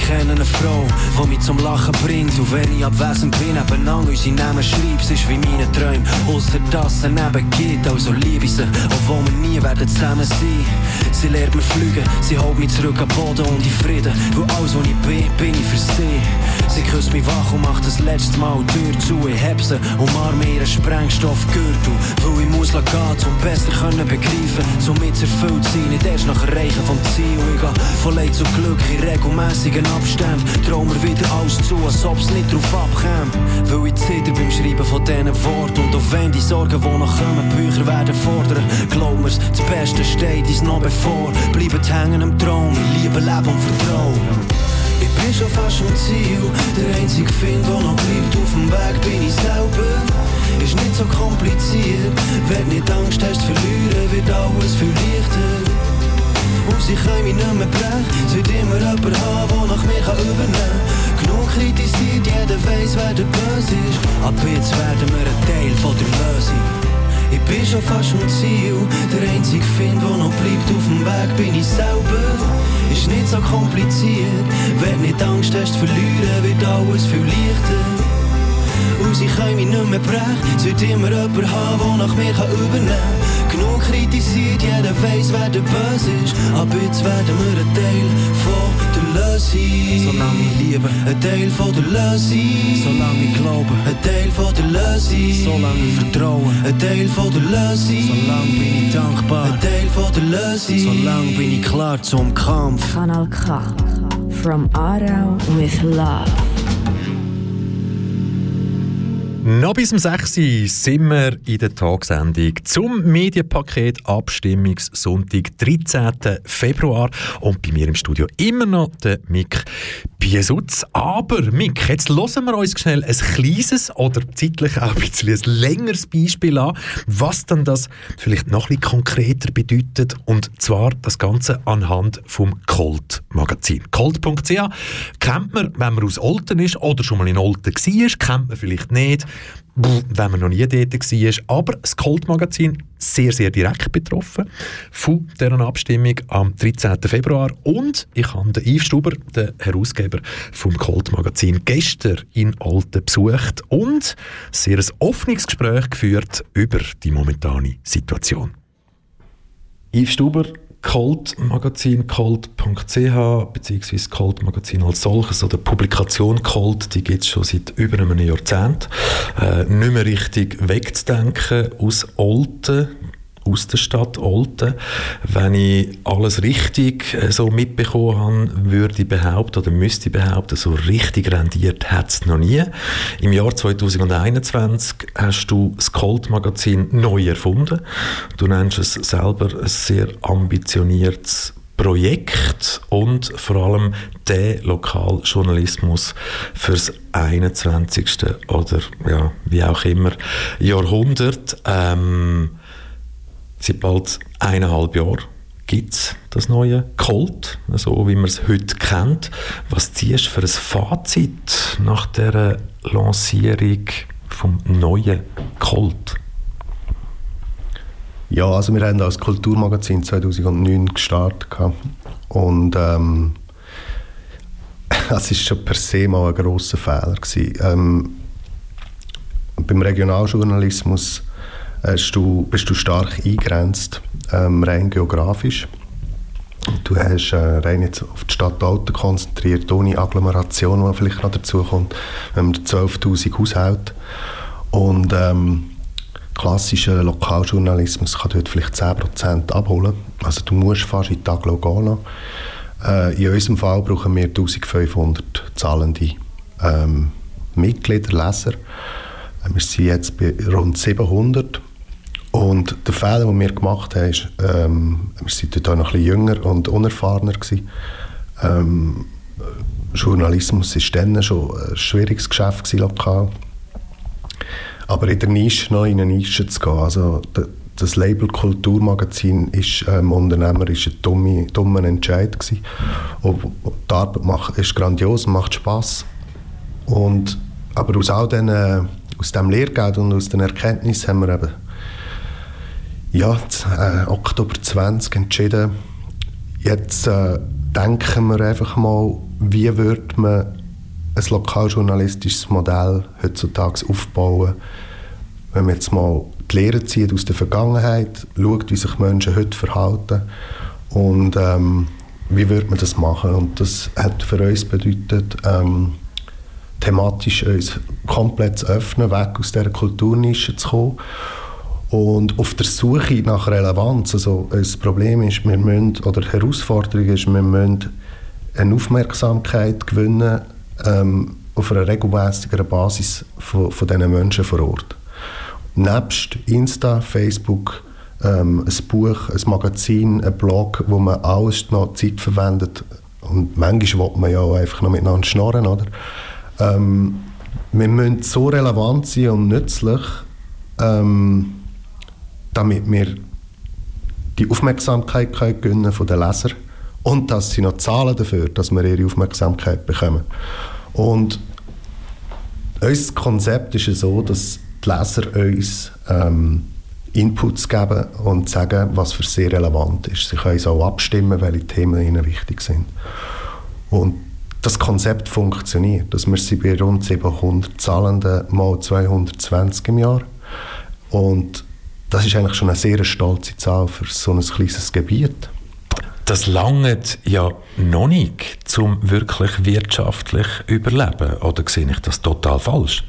Kenne eine Frau, der mich zum Lachen bringt. Und wenn ich abwesend bin, nebenan unsere Namen schreibe, es ist wie meine Träume. Ausser dass es neben geht, also liebe sie, obwohl wir nie werden zusammen sein. Sie lehrt mir fliegen, sie holt mich zurück am Boden und in Frieden. Weil alles, was ich bin, bin ich für sie. Sie küsst mich wach und macht das letzte Mal die Tür zu. Ich heb sie, umarme ihren Sprengstoffgürtel. Weil ich muss gehen, um besser können begreifen, somit erfüllt sein, nicht erst nach Erreichen vom Ziel. Ich gehe von Leid zu Glück in regelmäßigen Abständen. Traum mir wieder alles zu, als ob's nicht drauf abkäme. Weil ich zitter beim Schreiben von diesen Worten. Und auch wenn die Sorgen, die noch kommen, Bücher werden fordern. Glaub mir's, das Beste steht uns noch bevor. Bleibt hängen am Traum, ich liebe Leben und Vertrauen. Ich bin schon fast am Ziel, der einzige Find, der noch bleibt auf dem Weg, bin ich selber. Ist nicht so kompliziert, wenn nicht Angst hast verlieren, wird alles viel leichter. Und sie können mich nicht mehr brechen, es wird immer jemand haben, der nach mir kann übernehmen kann. Genug kritisiert, jeder weiss, wer der Böse ist. Ab jetzt werden wir ein Teil von der Lösung. Ich bin schon fast am Ziel, der einzige Find, der noch bleibt auf dem Weg, bin ich selber ist nicht so kompliziert. Wenn nicht Angst hast zu verlieren, wird alles viel leichter. Und sie können mich nicht mehr brechen, wird immer jemand haben, der nach mir übernehmen kann. Genug kritisiert, jeder weiss, wer der Böse ist. Aber jetzt werden wir ein Teil von der Lösung. Solange ich liebe, ein Teil von der Lösung. Solange ich glaube, ein Teil von der Lösung. Solange ich vertraue, ein Teil von der Lösung. Solange bin ich dankbar, ein Teil von der Lösung. Solange bin ich klar zum Kampf. Kanal K. From Aarau with Love. Noch bis um 6 Uhr sind wir in der Tagsendung zum Medienpaket Abstimmungssonntag, 13. Februar. Und bei mir im Studio immer noch der Mick Biesutz. Aber Mick, jetzt hören wir uns schnell ein kleines oder zeitlich auch ein bisschen ein längeres Beispiel an, was dann das vielleicht noch ein bisschen konkreter bedeutet. Und zwar das Ganze anhand vom Colt-Magazin. Colt.ch kennt man, wenn man aus Olten ist oder schon mal in Olten war, kennt man vielleicht nicht wenn man noch nie dort war. Aber das Colt-Magazin sehr, sehr direkt betroffen von dieser Abstimmung am 13. Februar. Und ich habe den Yves Stuber, den Herausgeber vom Colt-Magazin, gestern in Alten besucht und sehr ein offenes Gespräch geführt über die momentane Situation. Yves Stuber, Colt-Magazin, colt.ch, beziehungsweise Colt-Magazin als solches oder Publikation Colt, die gibt es schon seit über einem Jahrzehnt. Äh, nicht mehr richtig wegzudenken aus Olten, aus der Stadt Olten. Wenn ich alles richtig äh, so mitbekommen habe, würde ich behaupten oder müsste ich behaupten, so richtig rendiert hat es noch nie. Im Jahr 2021 hast du das Colt-Magazin neu erfunden. Du nennst es selber ein sehr ambitioniertes Projekt und vor allem der Lokaljournalismus fürs 21. oder ja, wie auch immer Jahrhundert. Ähm, Seit bald eineinhalb Jahren gibt es das neue Colt, so wie man es heute kennt. Was ziehst du für ein Fazit nach der Lancierung vom neuen Colt? Ja, also wir haben als Kulturmagazin 2009 gestartet und ähm, es ist schon per se mal ein grosser Fehler gewesen. Ähm, beim Regionaljournalismus du, bist du stark eingrenzt, ähm, rein geografisch. Du hast äh, rein jetzt auf die Stadt Alten konzentriert, ohne Agglomeration, die vielleicht noch dazu kommt, wenn man 12'000 Haushalte. Und ähm, klassischer Lokaljournalismus kann dort vielleicht 10% abholen. Also du musst fast in die Aglo gehen. Äh, in unserem Fall brauchen wir 1500 zahlende ähm, Mitglieder, Leser. Wir sind jetzt bei rund 700 und der Fehler, den wir gemacht haben, ist, ähm, wir waren dort noch ein bisschen jünger und unerfahrener. Gewesen. Ähm, Journalismus war dann schon ein schwieriges Geschäft gewesen, lokal. Aber in der Nische noch in eine Nische zu gehen, also das Label Kulturmagazin ist ähm, unternehmerisch ein dummer, dummer Entscheid gewesen. Und die Arbeit macht, ist grandios, macht Spass. Und, aber aus all den, aus dem Lehrgeld und aus den Erkenntnissen haben wir eben ja, äh, Oktober 20 entschieden, jetzt äh, denken wir einfach mal, wie würde man ein lokaljournalistisches Modell heutzutage aufbauen, wenn man jetzt mal die Lehre zieht aus der Vergangenheit, schaut, wie sich Menschen heute verhalten und ähm, wie würde man das machen. Und das hat für uns bedeutet, ähm, thematisch uns komplett zu öffnen, weg aus dieser Kulturnische zu kommen. Und auf der Suche nach Relevanz, also das Problem ist, wir müssen, oder die Herausforderung ist, wir müssen eine Aufmerksamkeit gewinnen ähm, auf einer regelmäßigeren Basis von, von diesen Menschen vor Ort. Nebst Insta, Facebook, ähm, ein Buch, ein Magazin, ein Blog, wo man alles noch Zeit verwendet und manchmal will man ja auch einfach noch miteinander schnarren, oder? Ähm, wir müssen so relevant sein und nützlich, ähm, damit wir die Aufmerksamkeit können gewinnen von den Lesern und dass sie noch zahlen dafür, dass wir ihre Aufmerksamkeit bekommen. Und unser Konzept ist so, dass die Leser uns ähm, Inputs geben und sagen, was für sie relevant ist. Sie können auch abstimmen, welche Themen ihnen wichtig sind. Und das Konzept funktioniert. Dass wir sind bei rund 700 Zahlenden mal 220 im Jahr. Und das ist eigentlich schon eine sehr stolze Zahl für so ein kleines Gebiet. Das langt ja noch nicht, um wirklich wirtschaftlich überleben. Oder sehe ich das total falsch?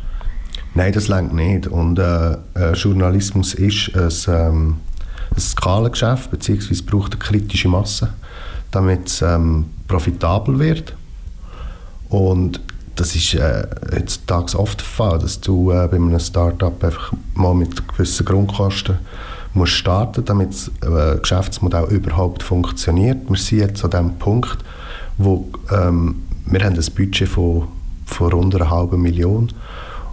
Nein, das langt nicht. Und äh, äh, Journalismus ist ein, ähm, ein Skalengeschäft, beziehungsweise braucht eine kritische Masse, damit es ähm, profitabel wird. Und das ist äh, heutzutage oft der Fall, dass du äh, bei einem Start-up einfach mal mit gewissen Grundkosten musst starten, damit das äh, Geschäftsmodell überhaupt funktioniert. Wir sind jetzt an dem Punkt, wo ähm, wir haben ein Budget von, von rund einer halben Million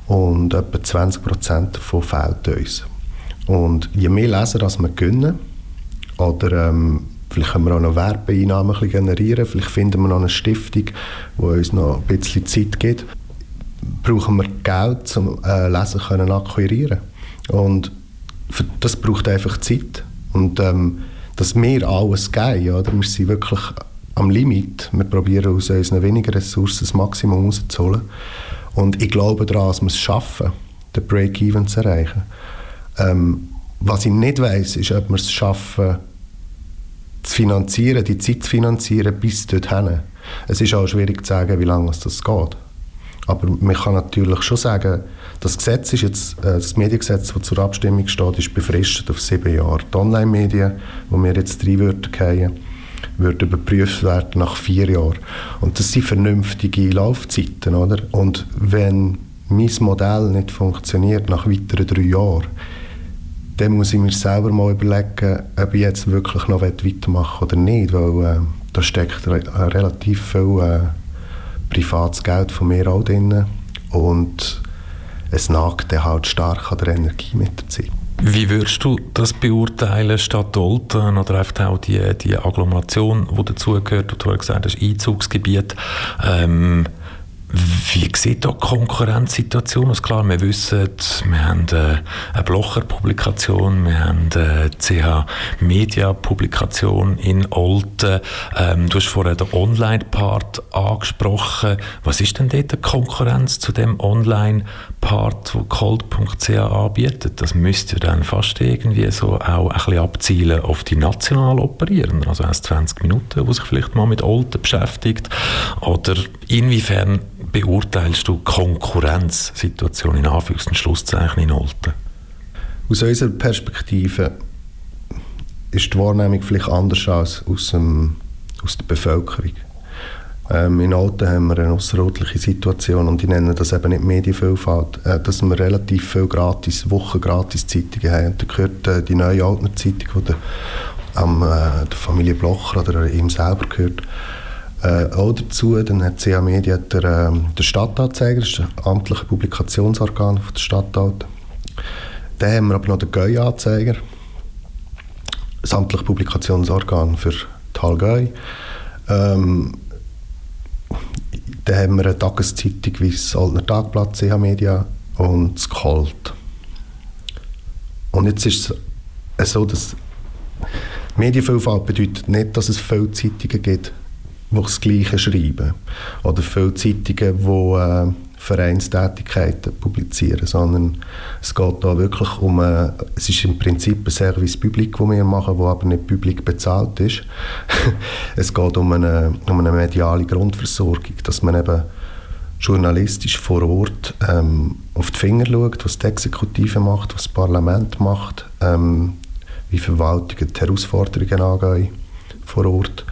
und etwa 20 Prozent davon fehlt uns. Und je mehr Leser wir gewinnen, oder ähm, vielleicht können wir auch noch Werbeeinnahmen generieren, vielleicht finden wir noch eine Stiftung, die uns noch ein bisschen Zeit gibt, brauchen wir Geld, um äh, Leser können akquirieren Und für, das braucht einfach Zeit. Und ähm, dass wir alles geben, oder? wir sind wirklich am Limit. Wir probieren aus unseren wenigen Ressourcen das Maximum rauszuholen. Und ich glaube daran, dass wir es schaffen, den Break-Even zu erreichen. Ähm, was ich nicht weiß, ist, ob wir es schaffen, zu finanzieren, die Zeit zu finanzieren bis dorthin. Es ist auch schwierig zu sagen, wie lange das geht. Aber man kann natürlich schon sagen, das Gesetz ist jetzt, äh, das Mediengesetz, das zur Abstimmung steht, ist befristet auf sieben Jahre. Die Online-Medien, wo wir jetzt drei würden gehen, würde überprüft werden nach vier Jahren. Und das sind vernünftige Laufzeiten, oder? Und wenn mein Modell nicht funktioniert nach weiteren drei Jahren, dann muss ich mir selber mal überlegen, ob ich jetzt wirklich noch weitermachen oder nicht, weil äh, da steckt re äh, relativ viel äh, privates Geld von mir auch drin und es nagt dann halt stark an der Energie mit der Zeit. Wie würdest du das beurteilen, Stadt Olten oder einfach auch die, die Agglomeration, die dazugehört, du hast gesagt hast, Einzugsgebiet, ähm, wie sieht da die Konkurrenzsituation aus? Klar, wir wissen, wir haben äh, eine Blocher-Publikation, wir haben eine CH-Media-Publikation in Olten. Ähm, du hast vorher den Online-Part angesprochen. Was ist denn dort die Konkurrenz zu dem Online-Part, wo cold.ch anbietet? Das müsste dann fast irgendwie so auch ein bisschen abzielen auf die national operieren, also erst 20 Minuten, wo sich vielleicht mal mit Olten beschäftigt. Oder inwiefern beurteilst du Konkurrenzsituation in Anführungs- und Schlusszeichen in Olten? Aus unserer Perspektive ist die Wahrnehmung vielleicht anders als aus, dem, aus der Bevölkerung. Ähm, in Olten haben wir eine außerordentliche Situation und ich nenne das eben nicht Medienvielfalt, äh, dass wir relativ viel gratis, Wochen gratis Zeitungen haben. Da gehört äh, die neue Altner Zeitung, die der, ähm, äh, der Familie Blocher oder ihm selber gehört äh, auch dazu. Dann hat CA Media der, äh, der Stadtanzeiger, das ist das amtliche Publikationsorgan der Stadtalt. Dann haben wir aber noch den GÖI-Anzeiger, das amtliche Publikationsorgan für Tal GÖI. Ähm, dann haben wir eine Tageszeitung wie das Oldner Tagblatt, CH Media und das Colt. Und jetzt ist es so, dass Medienvielfalt bedeutet nicht, dass es viele Zeitungen gibt, die das Gleiche schreiben. Oder viele Zeitungen, die äh, Vereinstätigkeiten publizieren, sondern es geht da wirklich um, äh, es ist im Prinzip ein Service Public, das wir machen, wo aber nicht publik bezahlt ist. es geht um eine, um eine mediale Grundversorgung, dass man eben journalistisch vor Ort ähm, auf die Finger schaut, was die Exekutive macht, was das Parlament macht, ähm, wie Verwaltungen die Herausforderungen angehen vor Ort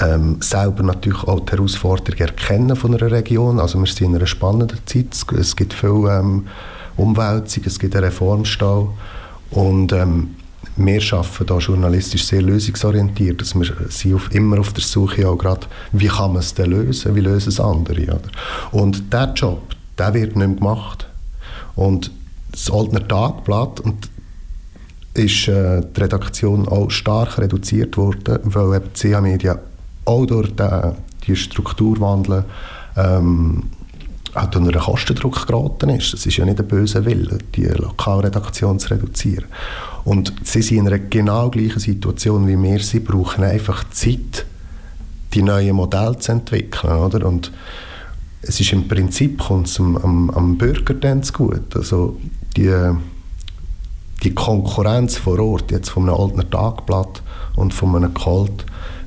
ähm, selber natürlich auch die Herausforderungen erkennen von einer Region. Also wir sind in einer spannenden Zeit. Es gibt viel ähm, Umwälzung, es gibt einen Reformstau und ähm, wir arbeiten da journalistisch sehr lösungsorientiert. Also wir sind auf, immer auf der Suche auch gerade, wie kann man es denn lösen, wie lösen es andere. Oder? Und der Job, der wird nicht mehr gemacht. Und das Oldner Tagblatt und ist äh, die Redaktion auch stark reduziert worden, weil eben CH Media auch durch den, die Strukturwandel ähm, auch unter einen Kostendruck geraten ist. Es ist ja nicht ein böser Wille, die Lokalredaktion zu reduzieren. Und sie sind in einer genau gleichen Situation wie wir. Sie brauchen einfach Zeit, die neuen Modelle zu entwickeln. Oder? Und es ist im Prinzip kommt am, am, am Bürger dann zu gut. Also die, die Konkurrenz vor Ort, jetzt von einem alten Tagblatt und von einem Colt,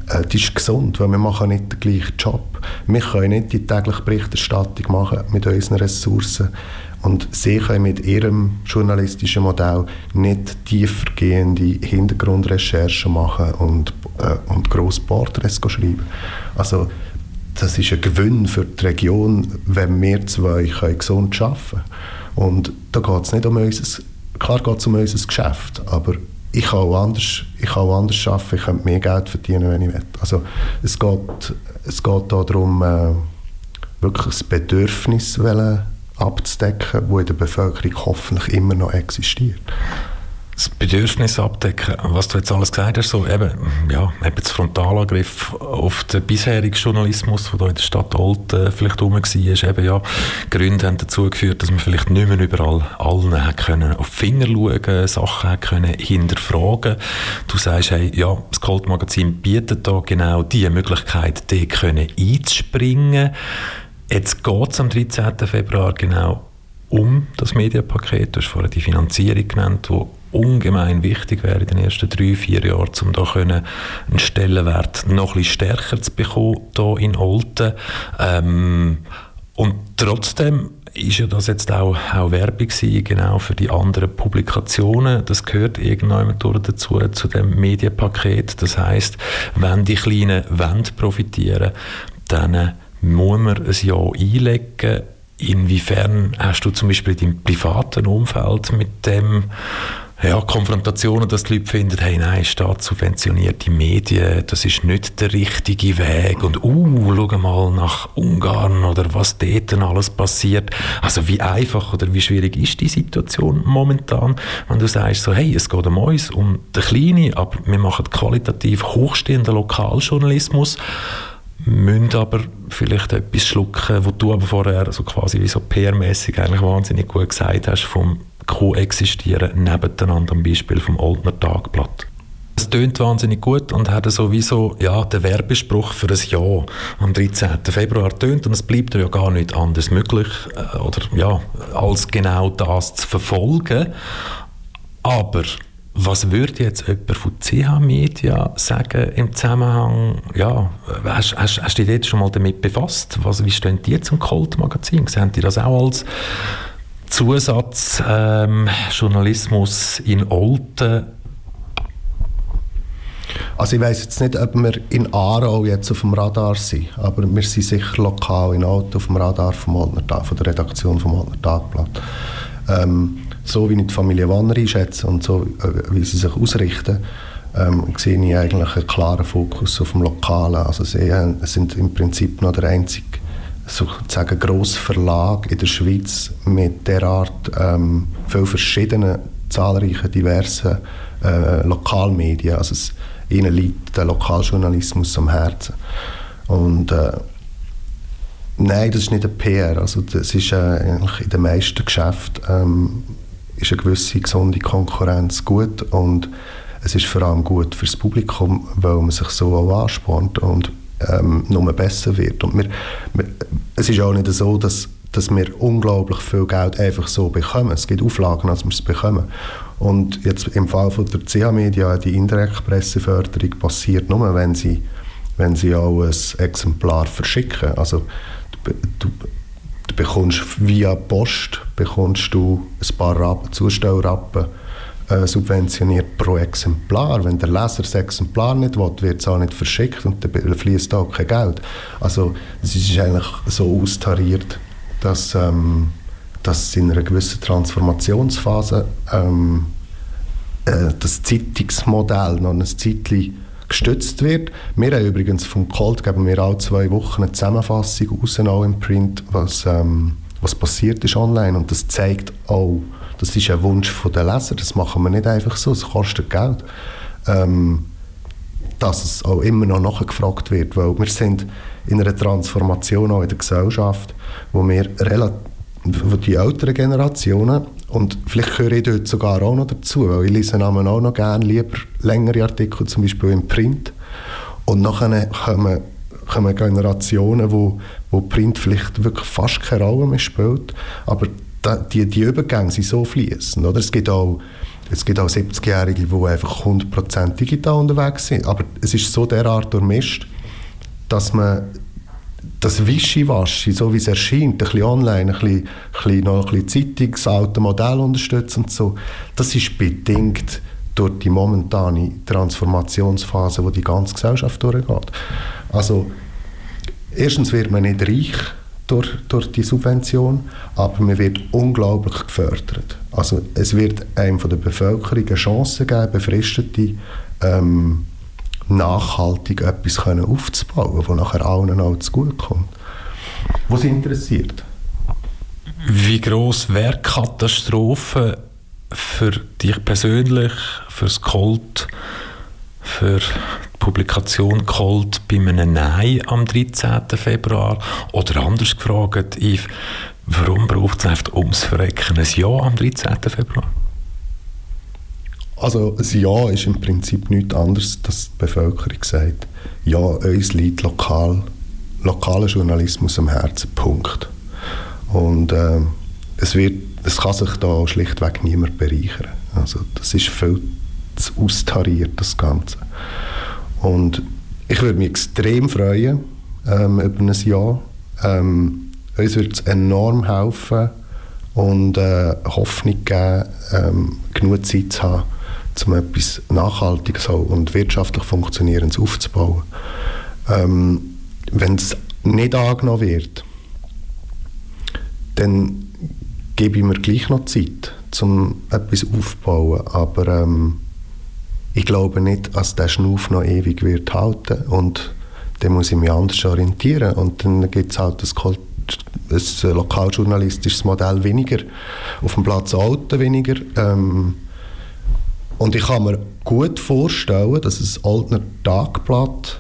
das ist gesund, weil wir machen nicht den gleichen Job. Wir können nicht die tägliche Berichterstattung machen mit unseren Ressourcen und sie können mit ihrem journalistischen Modell nicht tiefergehende Hintergrundrecherchen machen und, äh, und grosse Porträts schreiben. Also das ist ein Gewinn für die Region, wenn wir zwei können gesund arbeiten können. Und da geht es nicht um unser, klar geht es um unser Geschäft, aber ich kann auch anders, ich kann auch anders arbeiten, ich könnte mehr Geld verdienen, wenn ich will. Also es geht, es geht darum, äh, wirklich das Bedürfnis abzudecken, das in der Bevölkerung hoffentlich immer noch existiert das Bedürfnis abdecken, was du jetzt alles gesagt hast, so eben, ja, eben das Frontalangriff auf den bisherigen Journalismus, der da in der Stadt Olten vielleicht rum war, eben ja, Gründe haben dazu geführt, dass man vielleicht nicht mehr überall allen können auf die Finger schauen, Sachen hat können hinterfragen. Du sagst, hey, ja, das Cold Magazin bietet da genau die Möglichkeit, die können einzuspringen. Jetzt geht es am 13. Februar genau um das Medienpaket. Du hast vorhin die Finanzierung genannt, die ungemein wichtig wäre in den ersten drei, vier Jahren, um da können einen Stellenwert noch ein stärker zu bekommen hier in Olten. Ähm, und trotzdem ist ja das jetzt auch, auch Werbung gewesen, genau für die anderen Publikationen. Das gehört irgendwann dazu, zu dem Medienpaket. Das heißt, wenn die Kleinen wollen profitieren dann muss man ein Jahr einlegen. Inwiefern hast du zum Beispiel in deinem privaten Umfeld mit dem ja, Konfrontationen, dass die Leute finden, hey, nein, staatssubventionierte Medien, das ist nicht der richtige Weg und uh, schau mal nach Ungarn oder was dort alles passiert. Also wie einfach oder wie schwierig ist die Situation momentan, wenn du sagst so, hey, es geht um uns, um den Kleinen, aber wir machen qualitativ hochstehenden Lokaljournalismus, müssen aber vielleicht etwas schlucken, wo du aber vorher so quasi wie so PR-mäßig eigentlich wahnsinnig gut gesagt hast, vom koexistieren nebeneinander am Beispiel vom Oldner Tagblatt. Es tönt wahnsinnig gut und hat sowieso ja, den Werbespruch für ein Jahr am 13. Februar tönt und es bleibt ja gar nicht anders möglich äh, oder ja, als genau das zu verfolgen. Aber was würde jetzt jemand von CH Media sagen im Zusammenhang, ja, hast, hast, hast du dich jetzt schon mal damit befasst? Was, wie stehen die zum Colt-Magazin? Sehen die das auch als Zusatzjournalismus ähm, in Olten. Also ich weiß jetzt nicht, ob wir in Aarau jetzt auf dem Radar sind, aber wir sind sicher lokal in Olten auf dem Radar vom Oldner, von der Redaktion vom Oldner Tagblatt. Ähm, so wie ich die Familie Wanner einschätze und so äh, wie sie sich ausrichten, ähm, sehe ich eigentlich einen klaren Fokus auf dem Lokalen. Also sie sind im Prinzip noch der einzige sozusagen grosser Verlag in der Schweiz mit derart ähm, vielen verschiedenen, zahlreichen, diversen äh, Lokalmedien. Also es, ihnen liegt der Lokaljournalismus am Herzen. Und äh, nein, das ist nicht ein PR. Also das ist äh, eigentlich in den meisten Geschäften ähm, ist eine gewisse gesunde Konkurrenz gut und es ist vor allem gut fürs Publikum, weil man sich so auch anspornt und ähm, nur besser wird. Und wir, wir, es ist auch nicht so, dass, dass wir unglaublich viel Geld einfach so bekommen. Es gibt Auflagen, dass wir es bekommen. Und jetzt im Fall von der CH Media, die Indirektpresseförderung passiert nur, wenn sie, wenn sie auch ein Exemplar verschicken. Also du, du, du bekommst via Post bekommst du ein paar Rappen, Zustellrappen subventioniert pro Exemplar. Wenn der Leser das Exemplar nicht will, wird es auch nicht verschickt und dann fließt auch kein Geld. Also es ist eigentlich so austariert, dass, ähm, dass in einer gewissen Transformationsphase ähm, äh, das Zeitungsmodell noch ein Zeitchen gestützt wird. Wir haben übrigens vom Colt geben wir alle zwei Wochen eine Zusammenfassung raus, auch im Print, was, ähm, was passiert ist online und das zeigt auch, das ist ein Wunsch der Leser, das machen wir nicht einfach so, es kostet Geld. Ähm, dass es auch immer noch nachgefragt wird, weil wir sind in einer Transformation auch in der Gesellschaft, wo wir wo die älteren Generationen und vielleicht gehöre ich dort sogar auch noch dazu, weil ich lese auch noch gerne lieber längere Artikel, zum Beispiel im Print. Und nachher kommen, kommen Generationen, wo, wo Print vielleicht wirklich fast keine Rolle mehr spielt, aber die, die Übergänge sind so fließend. Oder? Es gibt auch es gibt auch 70-Jährige, die einfach 100% digital unterwegs sind. Aber es ist so derart durchmischt, dass man das Wischiwaschi, so wie es erscheint, ein bisschen online, ein bisschen, ein bisschen noch ein bisschen Zeitungs-, Modell unterstützt und so, das ist bedingt durch die momentane Transformationsphase, wo die ganze Gesellschaft durchgeht. Also erstens wird man nicht reich, durch, durch die Subvention, aber man wird unglaublich gefördert. Also es wird einem von der Bevölkerung eine Chance geben, befristete ähm, nachhaltig etwas können aufzubauen, das nachher allen auch zugutekommt. Was interessiert? Wie groß wäre Katastrophe für dich persönlich, für das Colt, für Publikation geholt bei einem Nein am 13. Februar? Oder anders gefragt, Yves, warum braucht es einfach ums Verrecken ein Ja am 13. Februar? Also ein Ja ist im Prinzip nichts anderes, dass die Bevölkerung sagt, ja, uns liegt lokal, lokaler Journalismus am Herzen, Punkt. Und äh, es, wird, es kann sich da schlichtweg niemand bereichern. Also das ist viel zu austariert, das Ganze. Und ich würde mich extrem freuen ähm, über ein Jahr. Ähm, uns würde es enorm helfen und äh, Hoffnung geben, ähm, genug Zeit zu haben, um etwas Nachhaltiges und wirtschaftlich Funktionierendes aufzubauen. Ähm, Wenn es nicht angenommen wird, dann gebe ich mir gleich noch Zeit, um etwas aufzubauen. Aber ähm, ich glaube nicht, dass der Schnuff noch ewig wird halten und dann muss ich mich anders orientieren und dann gibt es halt das ein lokaljournalistisches Modell weniger, auf dem Platz Alten weniger. Ähm, und ich kann mir gut vorstellen, dass ein Altner Tagblatt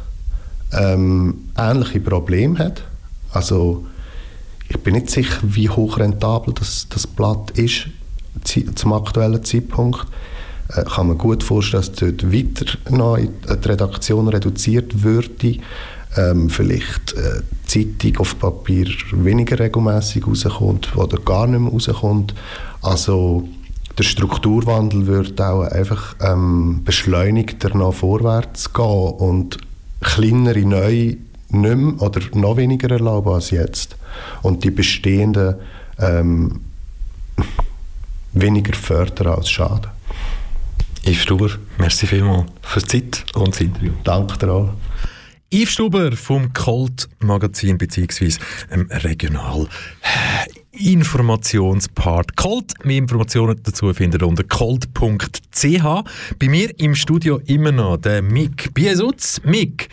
ähm, ähnliche Probleme hat. Also ich bin nicht sicher, wie hochrentabel das, das Blatt ist zum aktuellen Zeitpunkt äh, kann man gut vorstellen, dass dort weiter noch die Redaktion reduziert würde. Ähm, vielleicht äh, Zeitung auf Papier weniger regelmäßig rauskommt oder gar nicht mehr rauskommt. Also der Strukturwandel wird auch einfach ähm, beschleunigter noch vorwärts gehen und kleinere neue nicht mehr oder noch weniger erlauben als jetzt. Und die bestehenden ähm, weniger fördern als schaden. Yves Stuber, merci vielmals für die Zeit und das Interview. Danke dir auch. Yves Stuber vom Colt Magazin bzw. Ähm, Regional Informationspart Colt. Mehr Informationen dazu findet ihr unter colt.ch. Bei mir im Studio immer noch der Mick Biesutz. Mick,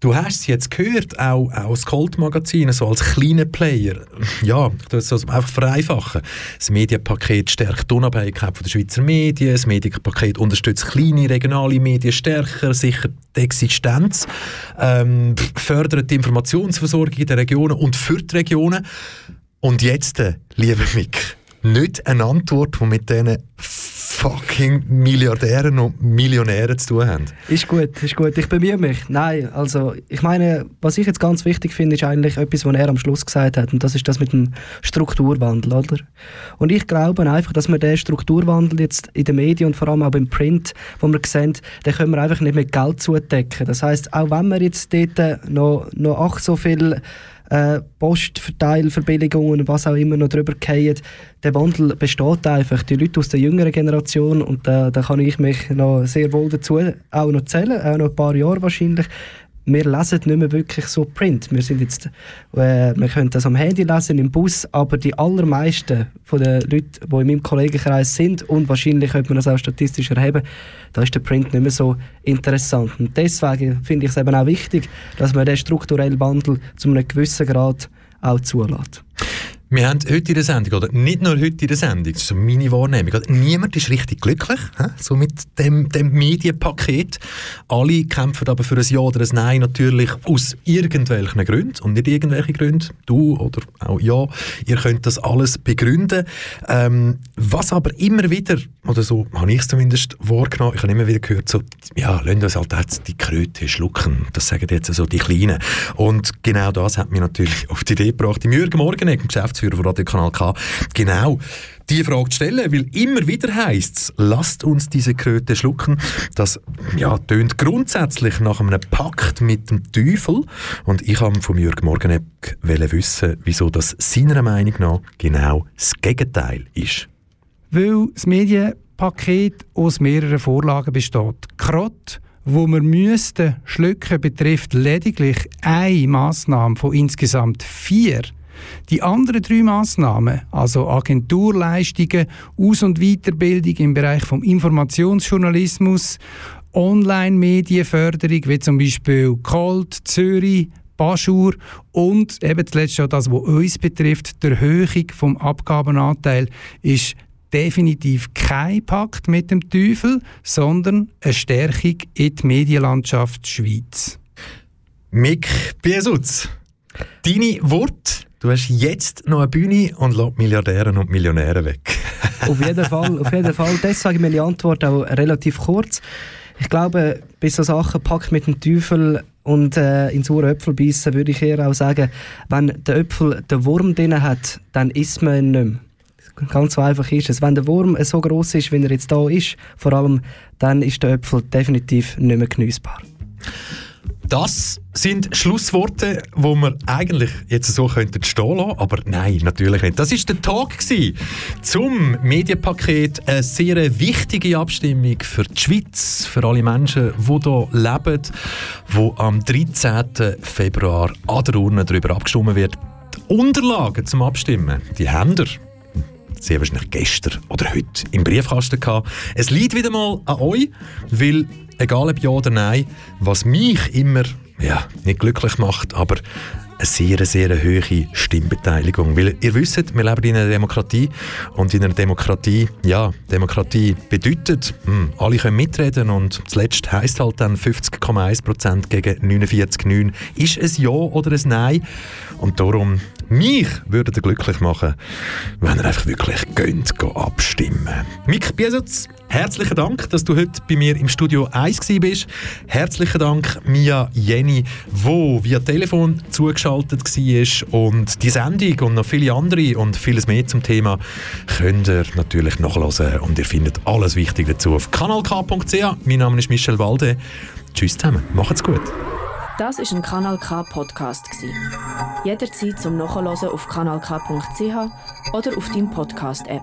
Du hast es jetzt gehört, auch, auch das Colt-Magazin, so als kleiner Player. Ja, ich tue es einfach vereinfachen. Das Medienpaket stärkt die Unabhängigkeit der Schweizer Medien, das Medienpaket unterstützt kleine regionale Medien stärker, sichert die Existenz, ähm, fördert die Informationsversorgung in den Regionen und für die Regionen. Und jetzt, äh, lieber Mick, nicht eine Antwort, die mit diesen fucking Milliardären und Millionären zu tun haben. Ist gut, ist gut. Ich bemühe mich. Nein, also ich meine, was ich jetzt ganz wichtig finde, ist eigentlich etwas, was er am Schluss gesagt hat. Und das ist das mit dem Strukturwandel, oder? Und ich glaube einfach, dass wir den Strukturwandel jetzt in den Medien und vor allem auch im Print, wo wir sehen, den können wir einfach nicht mit Geld zudecken. Das heißt, auch wenn wir jetzt dort noch, noch ach so viel äh, Postverteilverbilligungen was auch immer noch drüber fallen. Der Wandel besteht einfach. Die Leute aus der jüngeren Generation, und da, da kann ich mich noch sehr wohl dazu auch noch zählen, auch noch ein paar Jahre wahrscheinlich, wir lesen nicht mehr wirklich so Print. Wir, sind jetzt, äh, wir können das am Handy lesen, im Bus, aber die allermeisten von den Leuten, die in meinem Kollegenkreis sind, und wahrscheinlich könnte man das auch statistisch erheben, da ist der Print nicht mehr so interessant. Und deswegen finde ich es eben auch wichtig, dass man den strukturellen Wandel zu einem gewissen Grad auch zulässt. Wir haben heute in der Sendung, oder nicht nur heute in der Sendung, das ist meine Wahrnehmung, niemand ist richtig glücklich, he? so mit dem, dem Medienpaket. Alle kämpfen aber für ein Ja oder ein Nein natürlich aus irgendwelchen Gründen und nicht irgendwelche Gründe. Du oder auch ja, ihr könnt das alles begründen. Ähm, was aber immer wieder, oder so habe ich es zumindest wahrgenommen, ich habe immer wieder gehört, so, ja, lassen uns halt jetzt die Kröte schlucken. Das sagen jetzt so die Kleinen. Und genau das hat mich natürlich auf die Idee gebracht, im Jürgen Morgen, im Geschäftsführer Geschäftsführer von Radio Kanal K, genau die Frage zu stellen, weil immer wieder heisst es, lasst uns diese Kröte schlucken. Das ja, tönt grundsätzlich nach einem Pakt mit dem Teufel. Und ich habe von Jürg Morgeneck wissen, wieso das seiner Meinung nach genau das Gegenteil ist. Weil das Medienpaket aus mehreren Vorlagen besteht. Krott, wo wir müssten schlucken, betrifft lediglich eine Massnahme von insgesamt vier die anderen drei Massnahmen, also Agenturleistungen, Aus- und Weiterbildung im Bereich vom Informationsjournalismus, Online-Medienförderung, wie zum Beispiel Colt, Zürich, Baschur und eben zuletzt auch das, was uns betrifft, der Erhöhung vom Abgabenanteil, ist definitiv kein Pakt mit dem Teufel, sondern eine Stärkung in die Medienlandschaft Schweiz. Mick Biesutz, deine Worte Du hast jetzt noch eine Bühne und lässt Milliardären und Millionäre weg. auf jeden Fall, auf jeden Fall. Deswegen meine Antwort auch relativ kurz. Ich glaube, bis so Sachen packt mit dem Teufel und äh, in sauren Äpfel beißen, würde ich eher auch sagen, wenn der Äpfel den Wurm drin hat, dann isst man ihn nicht mehr. Ganz so einfach ist es. Wenn der Wurm so groß ist, wie er jetzt da ist, vor allem, dann ist der Äpfel definitiv nicht mehr genießbar. Das sind Schlussworte, wo wir eigentlich jetzt so könnten stehen lassen, aber nein, natürlich nicht. Das ist der Talk zum Medienpaket. Eine sehr wichtige Abstimmung für die Schweiz, für alle Menschen, die hier leben, wo am 13. Februar an der Urne darüber abgestimmt wird. Die Unterlagen zum Abstimmen, die haben wir sehr wahrscheinlich gestern oder heute im Briefkasten gehabt. Es liegt wieder mal an euch, weil egal ob ja oder nein, was mich immer ja, nicht glücklich macht, aber eine sehr, sehr hohe Stimmbeteiligung. Weil ihr wisst, wir leben in einer Demokratie und in einer Demokratie, ja, Demokratie bedeutet, mh, hm, alle können mitreden und zuletzt heisst halt dann 50,1% gegen 49,9 ist es Ja oder ein Nein. Und darum, mich würde er glücklich machen, wenn er einfach wirklich gönnt, abstimmen. Mik Biesitz, herzlichen Dank, dass du heute bei mir im Studio 1 bist. Herzlichen Dank, Mia Jenny, wo via Telefon zugeschaltet war. Und die Sendung und noch viele andere und vieles mehr zum Thema könnt ihr natürlich nachlesen und ihr findet alles Wichtige dazu auf kanalk.ch. Mein Name ist Michel Walde. Tschüss zusammen, macht's gut. Das ist ein Kanal K Podcast Jederzeit zum Nachhören auf kanalk.ch oder auf deinem Podcast App.